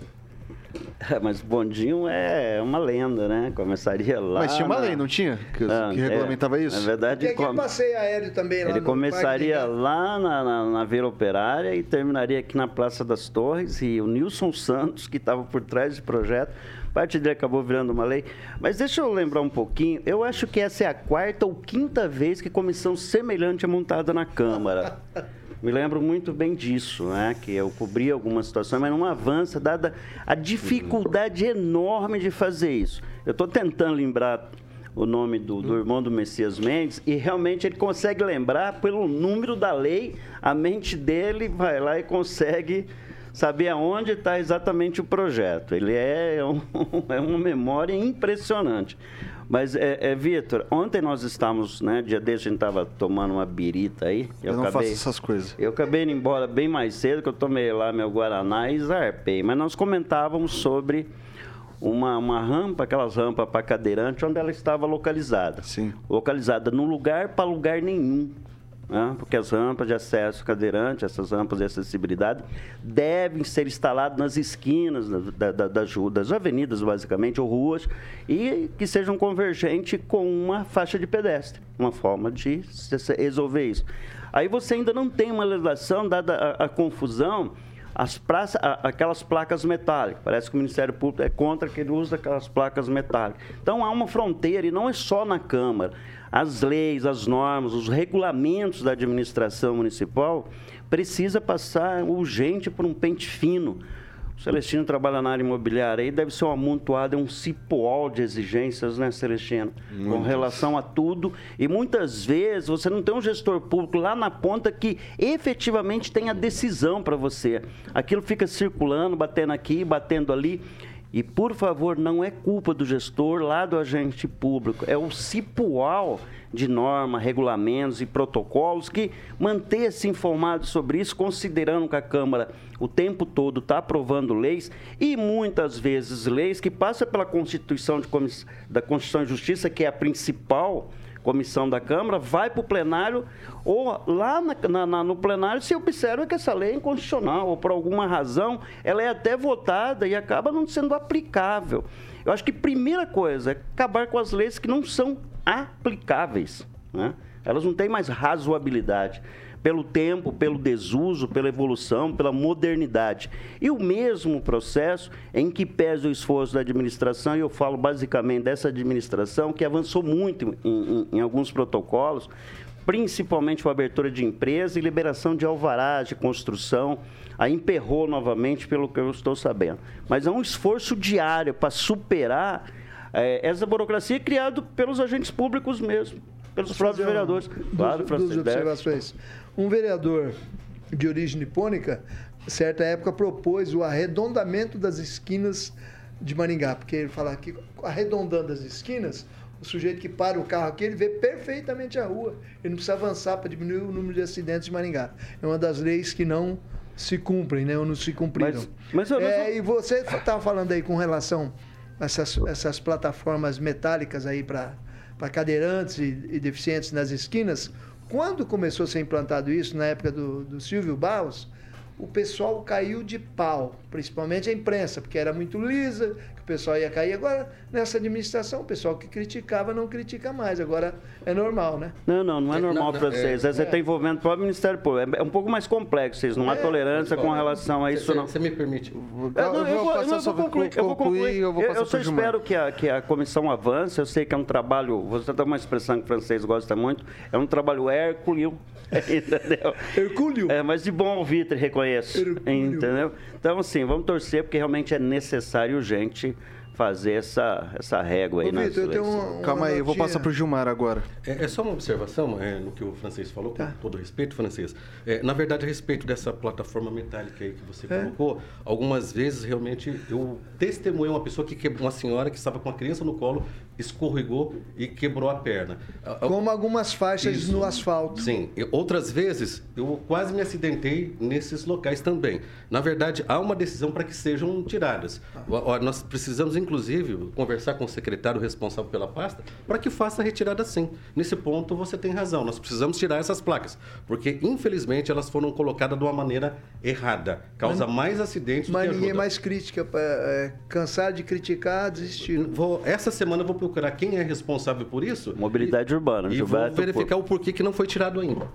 Mas bondinho é uma lenda, né? Começaria lá. Mas tinha uma na... lei, não tinha? Que, não, que regulamentava é, isso? Na verdade, Tem com... passeio aéreo também lá Ele começaria lá na, na, na Vila Operária e terminaria aqui na Praça das Torres. E o Nilson Santos, que estava por trás desse projeto, parte dele acabou virando uma lei. Mas deixa eu lembrar um pouquinho. Eu acho que essa é a quarta ou quinta vez que comissão semelhante é montada na Câmara. Me lembro muito bem disso, né? Que eu cobri algumas situações, mas não avança, dada a dificuldade enorme de fazer isso. Eu estou tentando lembrar o nome do, do, irmão do Messias Mendes e realmente ele consegue lembrar pelo número da lei, a mente dele vai lá e consegue saber aonde está exatamente o projeto. Ele é, um, é uma memória impressionante. Mas, é, é Vitor, ontem nós estávamos, né? Dia desse a gente estava tomando uma birita aí. Eu, eu não acabei, faço essas coisas. Eu acabei indo embora bem mais cedo, que eu tomei lá meu Guaraná e zarpei. Mas nós comentávamos sobre uma, uma rampa, aquelas rampas para cadeirante, onde ela estava localizada. Sim. Localizada num lugar para lugar nenhum né? porque as rampas de acesso cadeirante, essas rampas de acessibilidade, devem ser instaladas nas esquinas da, da, das, das avenidas, basicamente, ou ruas, e que sejam convergentes com uma faixa de pedestre, uma forma de resolver isso. Aí você ainda não tem uma legislação, dada a, a confusão, as praças, aquelas placas metálicas. Parece que o Ministério Público é contra que ele usa aquelas placas metálicas. Então há uma fronteira, e não é só na Câmara as leis, as normas, os regulamentos da administração municipal, precisa passar urgente por um pente fino. O Celestino trabalha na área imobiliária aí, deve ser um amontoado, é um cipoal de exigências, né, Celestino? Muitas. Com relação a tudo. E muitas vezes você não tem um gestor público lá na ponta que efetivamente tem a decisão para você. Aquilo fica circulando, batendo aqui, batendo ali. E, por favor, não é culpa do gestor lá do agente público, é o cipual de norma, regulamentos e protocolos que manter-se informado sobre isso, considerando que a Câmara o tempo todo está aprovando leis e muitas vezes leis que passam pela Constituição de, da Constituição e Justiça, que é a principal comissão da Câmara, vai para o plenário, ou lá na, na, no plenário se observa que essa lei é inconstitucional, ou por alguma razão ela é até votada e acaba não sendo aplicável. Eu acho que primeira coisa é acabar com as leis que não são aplicáveis. Né? Elas não têm mais razoabilidade pelo tempo, pelo desuso, pela evolução, pela modernidade. E o mesmo processo em que pesa o esforço da administração, e eu falo basicamente dessa administração, que avançou muito em, em, em alguns protocolos, principalmente a abertura de empresa e liberação de alvarás de construção. Aí emperrou novamente, pelo que eu estou sabendo. Mas é um esforço diário para superar eh, essa burocracia criada pelos agentes públicos mesmo, pelos próprios vereadores. duas- Claro, duas Francisco Deve. observações. Um vereador de origem nipônica, certa época, propôs o arredondamento das esquinas de Maringá, porque ele fala que arredondando as esquinas, o sujeito que para o carro aqui, ele vê perfeitamente a rua. Ele não precisa avançar para diminuir o número de acidentes de Maringá. É uma das leis que não se cumprem, né? Ou não se cumpriram. Mas- mas eu- É, e você estava falando aí com relação a essas, essas plataformas metálicas aí para cadeirantes e, e deficientes nas esquinas. Quando começou a ser implantado isso, na época do, do Silvio Barros, o pessoal caiu de pau, principalmente a imprensa, porque era muito lisa, que o pessoal ia cair. Agora, nessa administração, o pessoal que criticava não critica mais. Agora é normal, né? Não, não, não é É, normal para vocês. é, É, você é. está envolvendo o próprio Ministério Público. É, é um pouco mais complexo, vocês não há tolerância com relação a isso, não. Você me permite? Eu, não, eu, vou, não, eu vou concluir. Eu, vou concluir. eu vou Eu- eu só espero que a, que a comissão avance. Eu sei que é um trabalho. Você tem uma expressão que o francês gosta muito. É um trabalho hercúleo. Entendeu? Hercúleo. É, mas de bom alvitre, reconheço. Entendeu? Então, assim, vamos torcer, porque realmente é necessário, urgente, fazer essa, essa régua aí Ô, nas Vitor, eu tenho leis. uma- Calma aí, eu vou passar pro Gilmar agora. É, é só uma observação é, no que o francês falou, com Tá. todo respeito, francês. É, na verdade, a respeito dessa plataforma metálica aí que você É. colocou, algumas vezes realmente eu testemunhei uma pessoa que quebrou, uma senhora que estava com a criança no colo, escorregou e quebrou a perna. Como algumas faixas Isso. no asfalto. Sim, outras vezes eu quase me acidentei nesses locais também. Na verdade, há uma decisão para que sejam tiradas. Ó, Nós precisamos, inclusive, conversar com o secretário responsável pela pasta para que faça a retirada sim. Nesse ponto, você tem razão. Nós precisamos tirar essas placas, porque, infelizmente, elas foram colocadas de uma maneira errada. Causa mais acidentes do Mas que ninguém ajuda. mais crítica. É, cansar de criticar, desistir. Vou, essa semana eu vou procurar quem é responsável por isso. Mobilidade urbana, E vou Gilberto verificar o porquê que não foi tirado ainda.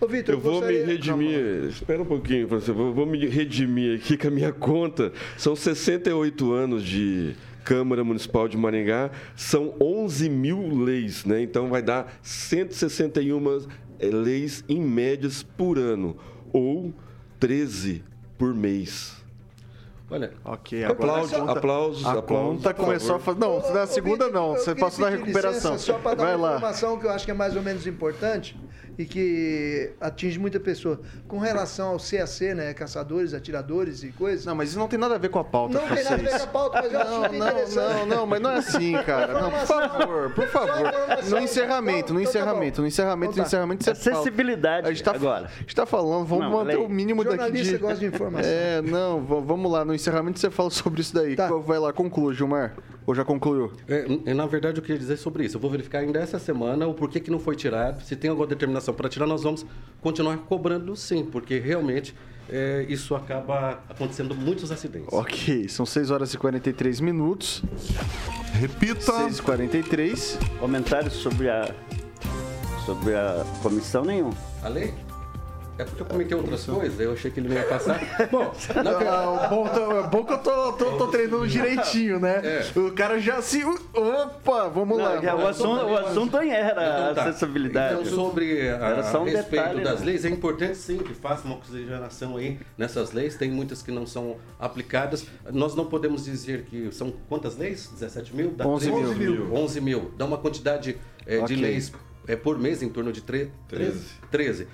Ô, Vitor, Eu vou gostaria- me redimir. Espera um pouquinho, Francisco. Eu vou, vou me redimir aqui com a minha conta. São 68 anos de Câmara Municipal de Maringá, são 11 mil leis, né? Então vai dar 161 eh, leis em médias por ano, ou 13 por mês. Olha, Ok, Aplausos, a conta- aplausos, A aplausos, conta por começou a fazer. Não, na segunda não. Você passou da recuperação. licença Só para dar Vai uma lá. informação que eu acho que é mais ou menos importante e que atinge muita pessoa. Com relação ao CAC, né? Caçadores, atiradores e coisas. Não, mas isso não tem nada a ver com a pauta, Não tem nada a ver com a pauta, mas eu acho Não, muito não, não, não, mas não é assim, cara. Não, por favor, por favor. No encerramento, no Então tá encerramento, no encerramento, Então no tá. encerramento você fala. Acessibilidade A gente tá, agora. A gente tá falando, vamos Não, manter o mínimo daqui Jornalista de... gosta de informação. É, não, vamos lá, no encerramento você fala sobre isso daí. Tá. Vai lá, conclua, Gilmar. Ou já concluiu? É, n- na verdade, eu queria dizer sobre isso. Eu vou verificar ainda essa semana o porquê que não foi tirado. Se tem alguma determinação para tirar, nós vamos continuar cobrando sim, porque realmente é, isso acaba acontecendo muitos acidentes. Ok, são 6 horas e 43 minutos. Repita. 6 e 43 Comentários sobre a, sobre a comissão nenhum. A lei? É porque eu comentei outras coisas, eu achei que ele não ia passar. Bom, na verdade, Ah, bom, tá- é bom que eu tô, tô, tô treinando direitinho, né? É. O cara já se. Opa, vamos lá. Não, o, assunto, o assunto aí era a Então tá. acessibilidade. Então, sobre a, Era só um respeito detalhe, das né? leis, é importante sim que faça uma oxigenação aí nessas leis. Tem muitas que não são aplicadas. Nós não podemos dizer que são quantas leis? 17 mil? Dá 11 13 mil. 11 mil. Dá uma quantidade eh, Ok. de leis eh, por mês em torno de tre- 13. 13.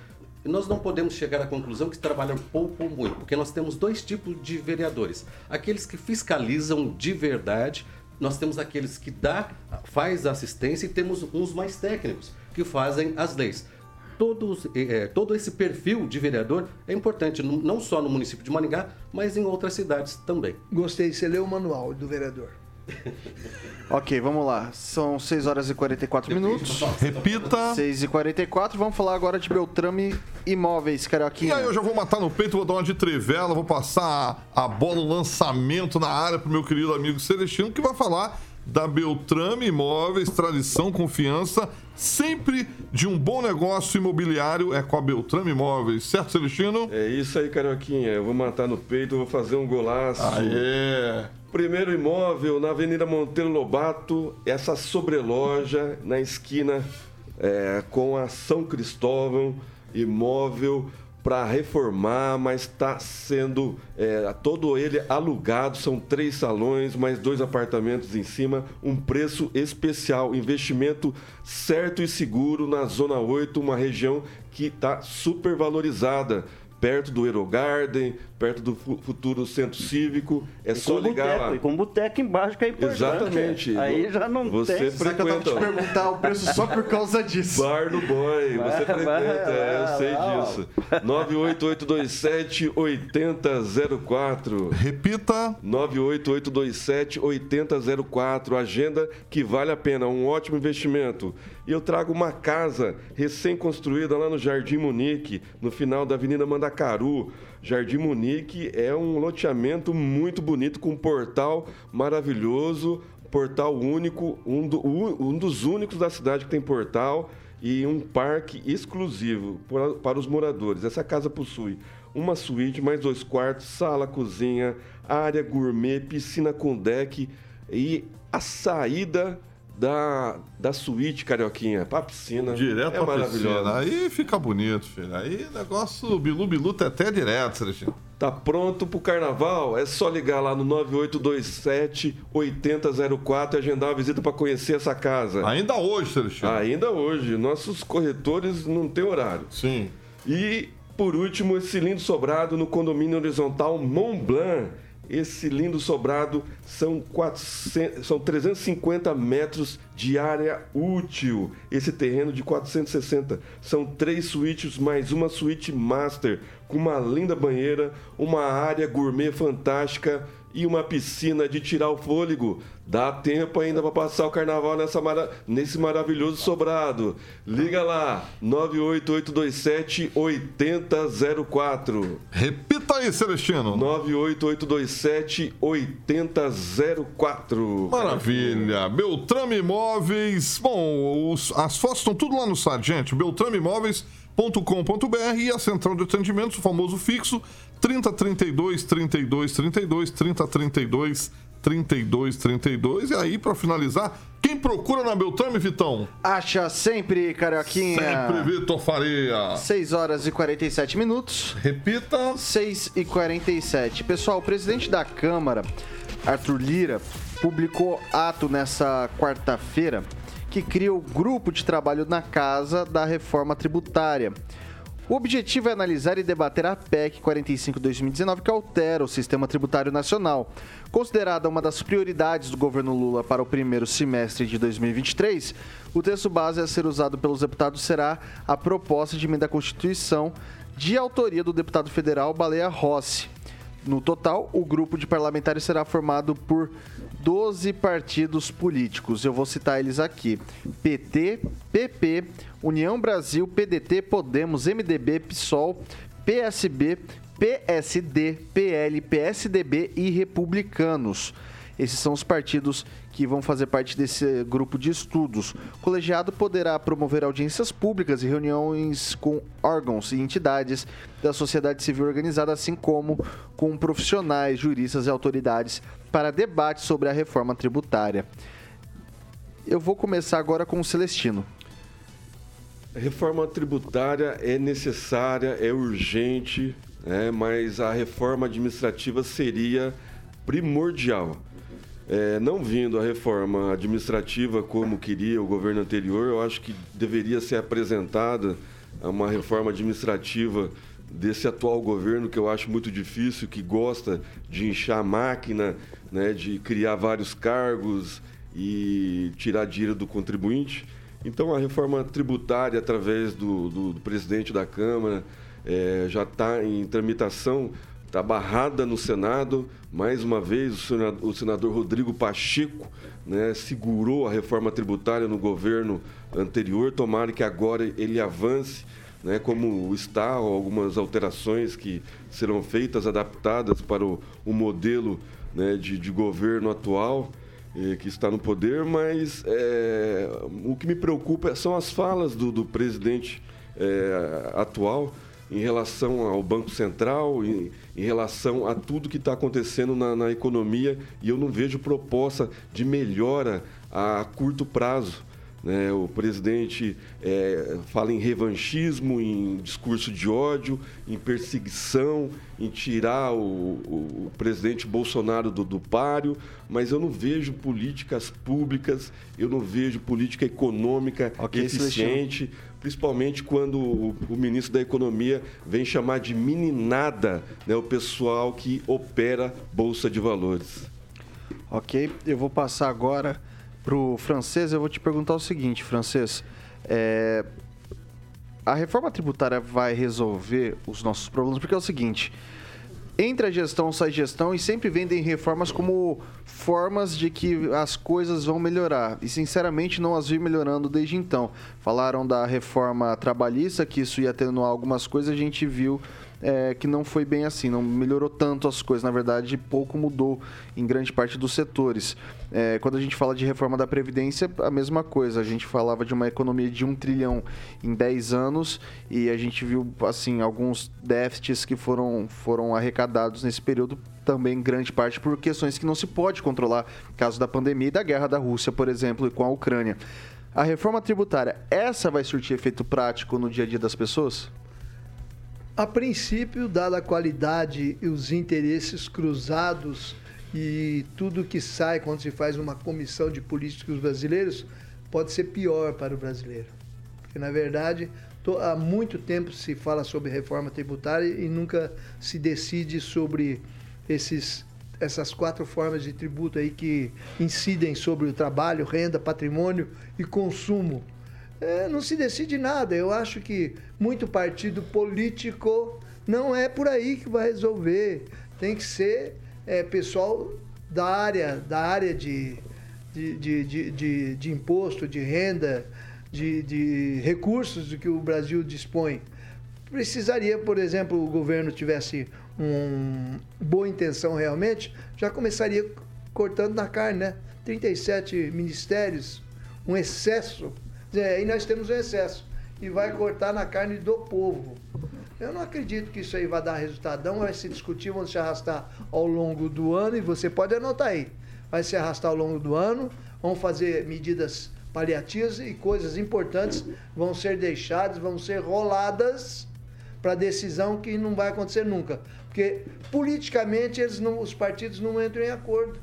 E nós não podemos chegar à conclusão que trabalham pouco ou muito, porque nós temos dois tipos de vereadores. Aqueles que fiscalizam de verdade, nós temos aqueles que dá, faz assistência e temos uns mais técnicos que fazem as leis. Todos, eh, todo esse perfil de vereador é importante, não não só no município de Maringá, mas em outras cidades também. Gostei, você leu o manual do vereador. Ok, vamos lá. São 6 horas e 44 minutos. Repita. 6 e 44 Vamos falar agora de Beltrame Imóveis, E Carioquinha. aí eu já vou matar no peito, vou dar uma de trivela, vou passar a bola, o lançamento na área pro meu querido amigo Celestino, que vai falar da Beltrame Imóveis, tradição, confiança, sempre de um bom negócio imobiliário é com a Beltrame Imóveis, certo, Celestino? É isso aí, Carioquinha. Eu vou matar no peito, vou fazer um golaço. Aê! Primeiro imóvel na Avenida Monteiro Lobato, essa sobreloja na esquina é, com a São Cristóvão, imóvel para reformar, mas está sendo é, todo ele alugado. São três salões, mais dois apartamentos em cima, um preço especial, investimento certo e seguro na Zona 8, uma região que está super valorizada. Perto do Aerogarden, perto do fu- futuro centro cívico. É E só ligar boteco, lá. E com boteco embaixo que é importante. Exatamente. Aí já não Você tem. Será que eu tava te frequenta. perguntar o preço só por causa disso? Bar do Boy, Vai, você frequenta, vai, é, eu sei vai, disso. 98827-8004. Repita. 98827-8004. Agenda que vale a pena, um ótimo investimento. E eu trago uma casa recém-construída lá no Jardim Munique, no final da Avenida Mandacaru. Jardim Munique é um loteamento muito bonito, com um portal maravilhoso, portal único, um, do- um dos únicos da cidade que tem portal e um parque exclusivo para, para os moradores. Essa casa possui uma suíte, mais dois quartos, sala, cozinha, área gourmet, piscina com deck e a saída da, da suíte carioquinha para a piscina. Direto é pra maravilhosa. piscina. Aí fica bonito, filho. Aí negócio bilu-bilu até direto, Celestino. Tá pronto pro carnaval? É só ligar lá no 9827 8004 e agendar uma visita para conhecer essa casa. Ainda hoje, Celestino. Ainda hoje. Nossos corretores não têm horário. Sim. E, por último, esse lindo sobrado no condomínio horizontal Mont Blanc. Esse lindo sobrado são, 400, são 350 metros de área útil. Esse terreno de 460 são três suítes mais uma suíte master com uma linda banheira, uma área gourmet fantástica e uma piscina de tirar o fôlego. Dá tempo ainda para passar o carnaval nessa mara- nesse maravilhoso sobrado. Liga lá, 98827 8004. Repita aí, Celestino. 98827 8004. Maravilha. Beltrame Imóveis. Bom, os- as fotos estão tudo lá no site, gente. beltrameimóveis.com.br e a central de atendimento, o famoso fixo, 3032 32 32 3032 32 32. E aí, pra finalizar, quem procura na Beltrame, Vitão? Acha sempre, Carioquinha. Sempre Vitor Faria. 6 horas e 47 minutos. Repita. 6 e 47. Pessoal, o presidente da Câmara, Arthur Lira, publicou ato nessa quarta-feira que cria o grupo de trabalho na Casa da Reforma Tributária. O objetivo é analisar e debater a PEC 45-2019, que altera o sistema tributário nacional. Considerada uma das prioridades do governo Lula para o primeiro semestre de 2023, o texto base a ser usado pelos deputados será a proposta de emenda à Constituição de autoria do deputado federal Baleia Rossi. No total, o grupo de parlamentares será formado por 12 partidos políticos. Eu vou citar eles aqui: PT, PP, União Brasil, PDT, Podemos, MDB, PSOL, PSB, PSD, PL, PSDB e Republicanos. Esses são os partidos que vão fazer parte desse grupo de estudos. O colegiado poderá promover audiências públicas e reuniões com órgãos e entidades da sociedade civil organizada, assim como com profissionais, juristas e autoridades para debate sobre a reforma tributária. Eu vou começar agora com o Celestino. A reforma tributária é necessária, é urgente, né? mas a reforma administrativa seria primordial. É, não vindo a reforma administrativa como queria o governo anterior, eu acho que deveria ser apresentada uma reforma administrativa desse atual governo que eu acho muito difícil, que gosta de inchar a máquina, né, de criar vários cargos e tirar dinheiro do contribuinte. Então a reforma tributária através do, do- do presidente da Câmara eh, já está em tramitação está barrada no Senado. Mais uma vez, o senador, o senador Rodrigo Pacheco né, segurou a reforma tributária no governo anterior. Tomara que agora ele avance, né, como está, algumas alterações que serão feitas, adaptadas para o, o modelo né, de, de governo atual eh, que está no poder, mas é, o que me preocupa são as falas do, do presidente é, atual em relação ao Banco Central, em, em relação a tudo que está acontecendo na, na economia, e eu não vejo proposta de melhora a curto prazo. Né? O presidente é, fala em revanchismo, em discurso de ódio, em perseguição, em tirar o, o, o presidente Bolsonaro do, do páreo, mas eu não vejo políticas públicas, eu não vejo política econômica Ok, eficiente, principalmente quando o, o ministro da Economia vem chamar de meninada né, o pessoal que opera Bolsa de Valores. Ok, eu vou passar agora pro francês. Eu vou te perguntar o seguinte, francês. É, A reforma tributária vai resolver os nossos problemas? Porque é o seguinte. Entra gestão, sai gestão e sempre vendem reformas como formas de que as coisas vão melhorar. E sinceramente não as vi melhorando desde então. Falaram da reforma trabalhista, que isso ia atenuar algumas coisas, a gente viu é, que não foi bem assim, não melhorou tanto as coisas. Na verdade, pouco mudou em grande parte dos setores. É, quando a gente fala de reforma da Previdência, a mesma coisa. A gente falava de uma economia de um trilhão em 10 anos e a gente viu assim alguns déficits que foram, foram arrecadados nesse período também grande parte por questões que não se pode controlar, caso da pandemia e da guerra da Rússia, por exemplo, e com a Ucrânia. A reforma tributária, essa vai surtir efeito prático no dia a dia das pessoas? A princípio, dada a qualidade e os interesses cruzados e tudo que sai quando se faz uma comissão de políticos brasileiros, pode ser pior para o brasileiro. Porque, na verdade, há muito tempo se fala sobre reforma tributária e nunca se decide sobre esses, essas quatro formas de tributo aí que incidem sobre o trabalho, renda, patrimônio e consumo. É, não se decide nada. Eu acho que muito partido político não é por aí que vai resolver. Tem que ser é, pessoal da área, da área de, de, de, de, de- de imposto, de renda, de, de recursos do que o Brasil dispõe. Precisaria, por exemplo, o governo tivesse uma boa intenção realmente, já começaria cortando na carne, né? 37 ministérios, um excesso. Dizer, Aí nós temos um excesso. E vai cortar na carne do povo. Eu não acredito que isso aí vai dar resultado. Não vai se discutir, vão se arrastar ao longo do ano, e você pode anotar aí. Vai se arrastar ao longo do ano, vão fazer medidas paliativas e coisas importantes vão ser deixadas, vão ser roladas para decisão que não vai acontecer nunca. Porque politicamente eles não, os partidos não entram em acordo.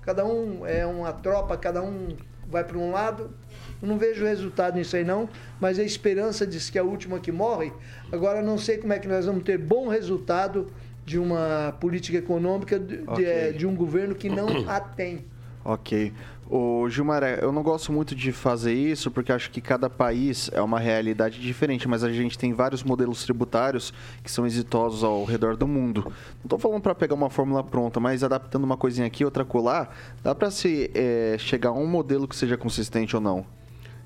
Cada um é uma tropa, cada um vai para um lado. Eu não vejo resultado nisso aí não, mas a esperança diz que é a última que morre. Agora não sei como é que nós vamos ter bom resultado de uma política econômica de, de- Ok. eh, de um governo que não a tem. Ok. O Gilmar, eu não gosto muito de fazer isso porque acho que cada país é uma realidade diferente, mas a gente tem vários modelos tributários que são exitosos ao redor do mundo. Não estou falando para pegar uma fórmula pronta, mas adaptando uma coisinha aqui, outra colar, dá para se eh, chegar a um modelo que seja consistente ou não?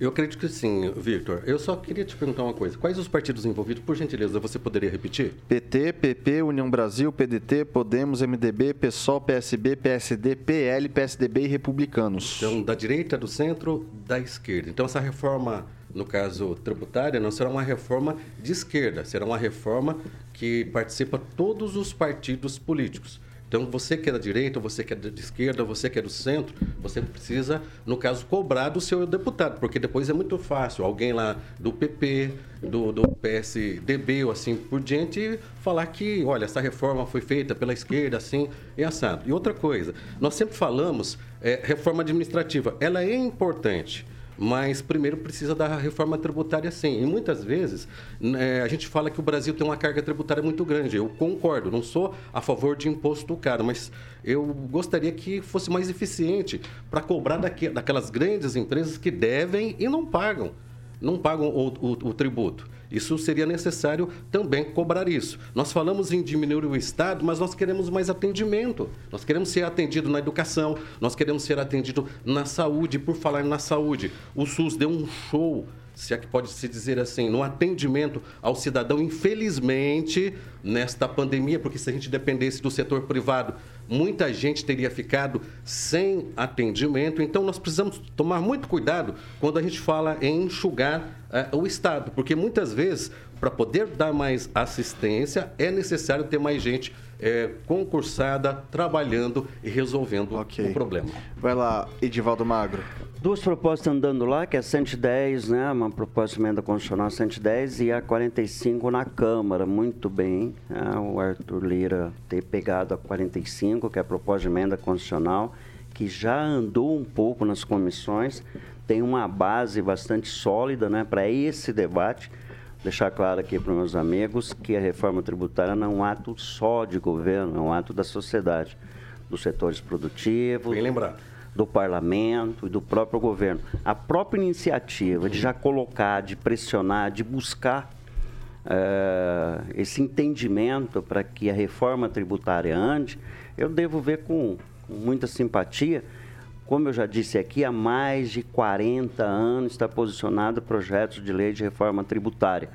Eu acredito que sim, Victor. Eu só queria te perguntar uma coisa. Quais os partidos envolvidos? Por gentileza, você poderia repetir? PT, PP, União Brasil, PDT, Podemos, MDB, PSOL, PSB, PSD, PL, PSDB e Republicanos. Então, da direita, do centro, da esquerda. Então, essa reforma, no caso tributária, não será uma reforma de esquerda, será uma reforma que participa todos os partidos políticos. Então, você que é da direita, você que é de esquerda, você que é do centro, você precisa, no caso, cobrar do seu deputado, porque depois é muito fácil alguém lá do PP, do, do PSDB ou assim por diante falar que, olha, essa reforma foi feita pela esquerda, assim e assado. E outra coisa, nós sempre falamos é, reforma administrativa, ela é importante. Mas primeiro precisa da reforma tributária sim. E muitas vezes né, a gente fala que o Brasil tem uma carga tributária muito grande. Eu concordo, não sou a favor de imposto caro, mas eu gostaria que fosse mais eficiente para cobrar daquelas grandes empresas que devem e não pagam. Não pagam o, o, o tributo. Isso seria necessário também cobrar isso. Nós falamos em diminuir o Estado, mas nós queremos mais atendimento. Nós queremos ser atendido na educação, nós queremos ser atendido na saúde. Por falar na saúde, o SUS deu um show se é que pode se dizer assim, no atendimento ao cidadão, infelizmente, nesta pandemia, porque se a gente dependesse do setor privado, muita gente teria ficado sem atendimento. Então, nós precisamos tomar muito cuidado quando a gente fala em enxugar eh, o Estado, porque muitas vezes, para poder dar mais assistência, é necessário ter mais gente eh, concursada, trabalhando e resolvendo o problema. Vai lá, Edivaldo Magro. Duas propostas andando lá, que é 110, né? Uma proposta de emenda constitucional 110 e a 45 na Câmara. Muito bem. Né? O Arthur Lira ter pegado a 45, que é a proposta de emenda constitucional, que já andou um pouco nas comissões, tem uma base bastante sólida né, para esse debate. Deixar claro aqui para os meus amigos que a reforma tributária não é um ato só de governo, é um ato da sociedade, dos setores produtivos. Bem lembrado do parlamento e do próprio governo. A própria iniciativa de já colocar, de pressionar, de buscar uh, esse entendimento para que a reforma tributária ande, eu devo ver com muita simpatia. Como eu já disse aqui, há mais de 40 anos está posicionado projetos de lei de reforma tributária.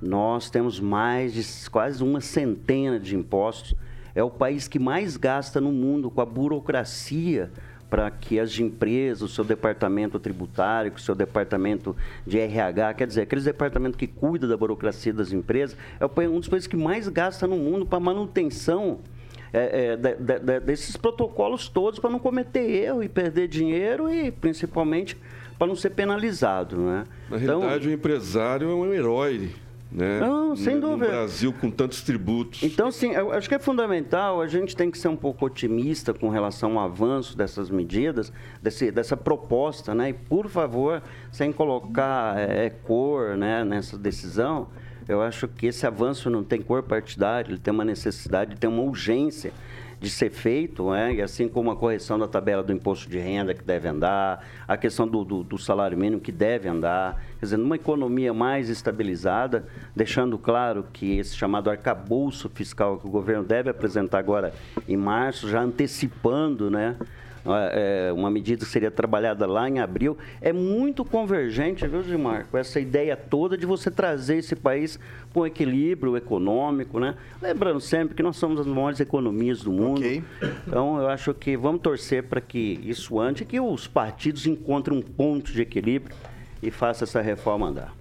Nós temos mais de quase uma centena de impostos. É o país que mais gasta no mundo com a burocracia para que as empresas, o seu departamento tributário, o seu departamento de RH, quer dizer, aqueles departamentos que cuidam da burocracia das empresas, é um dos países que mais gasta no mundo para manutenção é, é, de, de, desses protocolos todos para não cometer erro e perder dinheiro e principalmente para não ser penalizado. Né? Na realidade, então, o empresário é um herói né? Não, sem no, dúvida. No Brasil com tantos tributos. Então, sim, eu acho que é fundamental, a gente tem que ser um pouco otimista com relação ao avanço dessas medidas, desse, dessa proposta, né? E, por favor, sem colocar é, cor né, nessa decisão, eu acho que esse avanço não tem cor partidária, ele tem uma necessidade, tem uma urgência de ser feito, né? e assim como a correção da tabela do imposto de renda que deve andar, a questão do, do, do, salário mínimo que deve andar, quer dizer, numa economia mais estabilizada, deixando claro que esse chamado arcabouço fiscal que o governo deve apresentar agora em março, já antecipando, né? É, uma medida que seria trabalhada lá em abril, é muito convergente, viu, Gilmar, com essa ideia toda de você trazer esse país para um equilíbrio econômico, né? Lembrando sempre que nós somos as maiores economias do mundo. Okay. Então, eu acho que vamos torcer para que isso ande, que os partidos encontrem um ponto de equilíbrio e façam essa reforma andar.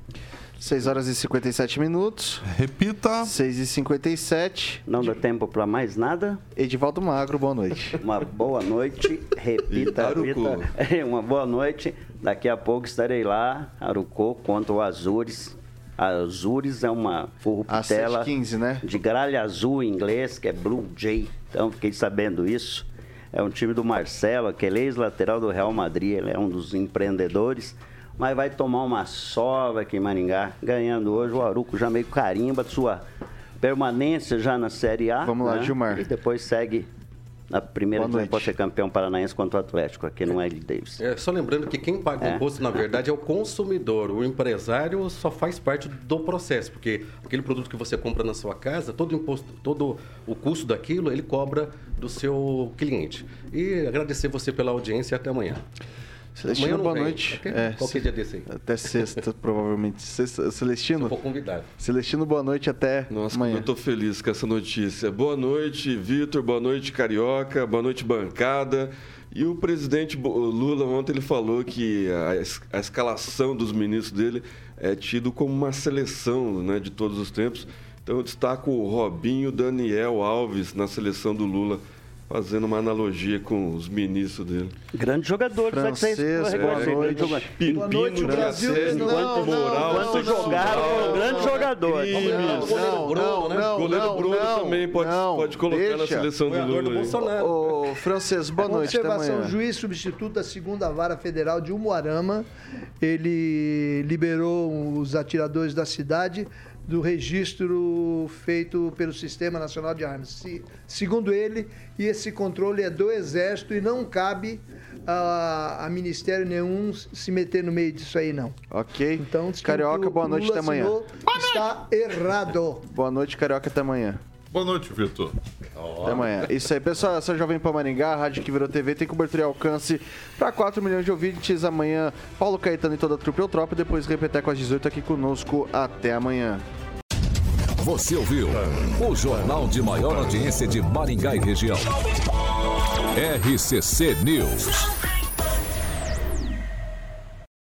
6 horas e 57 minutos. Repita. 6 e 57. Não dá tempo para mais nada. Edivaldo Magro, boa noite. Uma boa noite. Repita, repita. Uma boa noite. Daqui a pouco estarei lá, Arucô, contra o Azures. Azures é uma corruptela 15, né? de gralha azul em inglês, que é Blue Jay. Então, fiquei sabendo isso. É um time do Marcelo, que é ex-lateral do Real Madrid. Ele é um dos empreendedores mas vai tomar uma sova aqui em Maringá, ganhando hoje o Aruco já meio carimba de sua permanência já na Série A. Vamos lá, né? Gilmar. E depois segue na primeira que pode ser campeão paranaense contra o Atlético, aqui no L. Davis. É, só lembrando que quem paga é. o imposto, na verdade, é o consumidor. O empresário só faz parte do processo, porque aquele produto que você compra na sua casa, todo o imposto, todo o custo daquilo, ele cobra do seu cliente. E agradecer você pela audiência e até amanhã. Celestino, boa noite. Até, é, qualquer dia desse aí. Até sexta, provavelmente. Sexta, Celestino. Se convidado. Celestino, boa noite até Nossa, amanhã. eu estou feliz com essa notícia. Boa noite, Vitor. Boa noite, Carioca. Boa noite, bancada. E o presidente Lula ontem ele falou que a, a escalação dos ministros dele é tido como uma seleção né, de todos os tempos. Então eu destaco o Robinho Daniel Alves na seleção do Lula fazendo uma analogia com os ministros dele. Grande jogador, francês. É, boa noite. Pepino, boa noite, Brasil. Enquanto moral, enquanto jogar, um grande jogador. Não, não, não. Goleiro Bruno também pode, pode colocar na seleção do Lula. Do Bolsonaro. Ô, francês, boa noite. Observação: juiz substituto da segunda vara federal de Umuarama. Ele liberou os atiradores da cidade do registro feito pelo Sistema Nacional de Armas. Se, segundo ele, esse controle é do Exército e não cabe a, a Ministério nenhum se meter no meio disso aí, não. Ok. Então, Carioca, boa noite, Lula até amanhã. assinou, Está errado. Boa noite, Carioca, até amanhã. Boa noite, Vitor. Até amanhã. Isso aí, pessoal. Essa é Jovem Pan Maringá, a rádio que virou TV, tem cobertura e alcance para 4 milhões de ouvintes. Amanhã, Paulo Caetano e toda a trupe Eutropa. Depois, repetir com as 18 aqui conosco. Até amanhã. Você ouviu o jornal de maior audiência de Maringá e região. RCC News.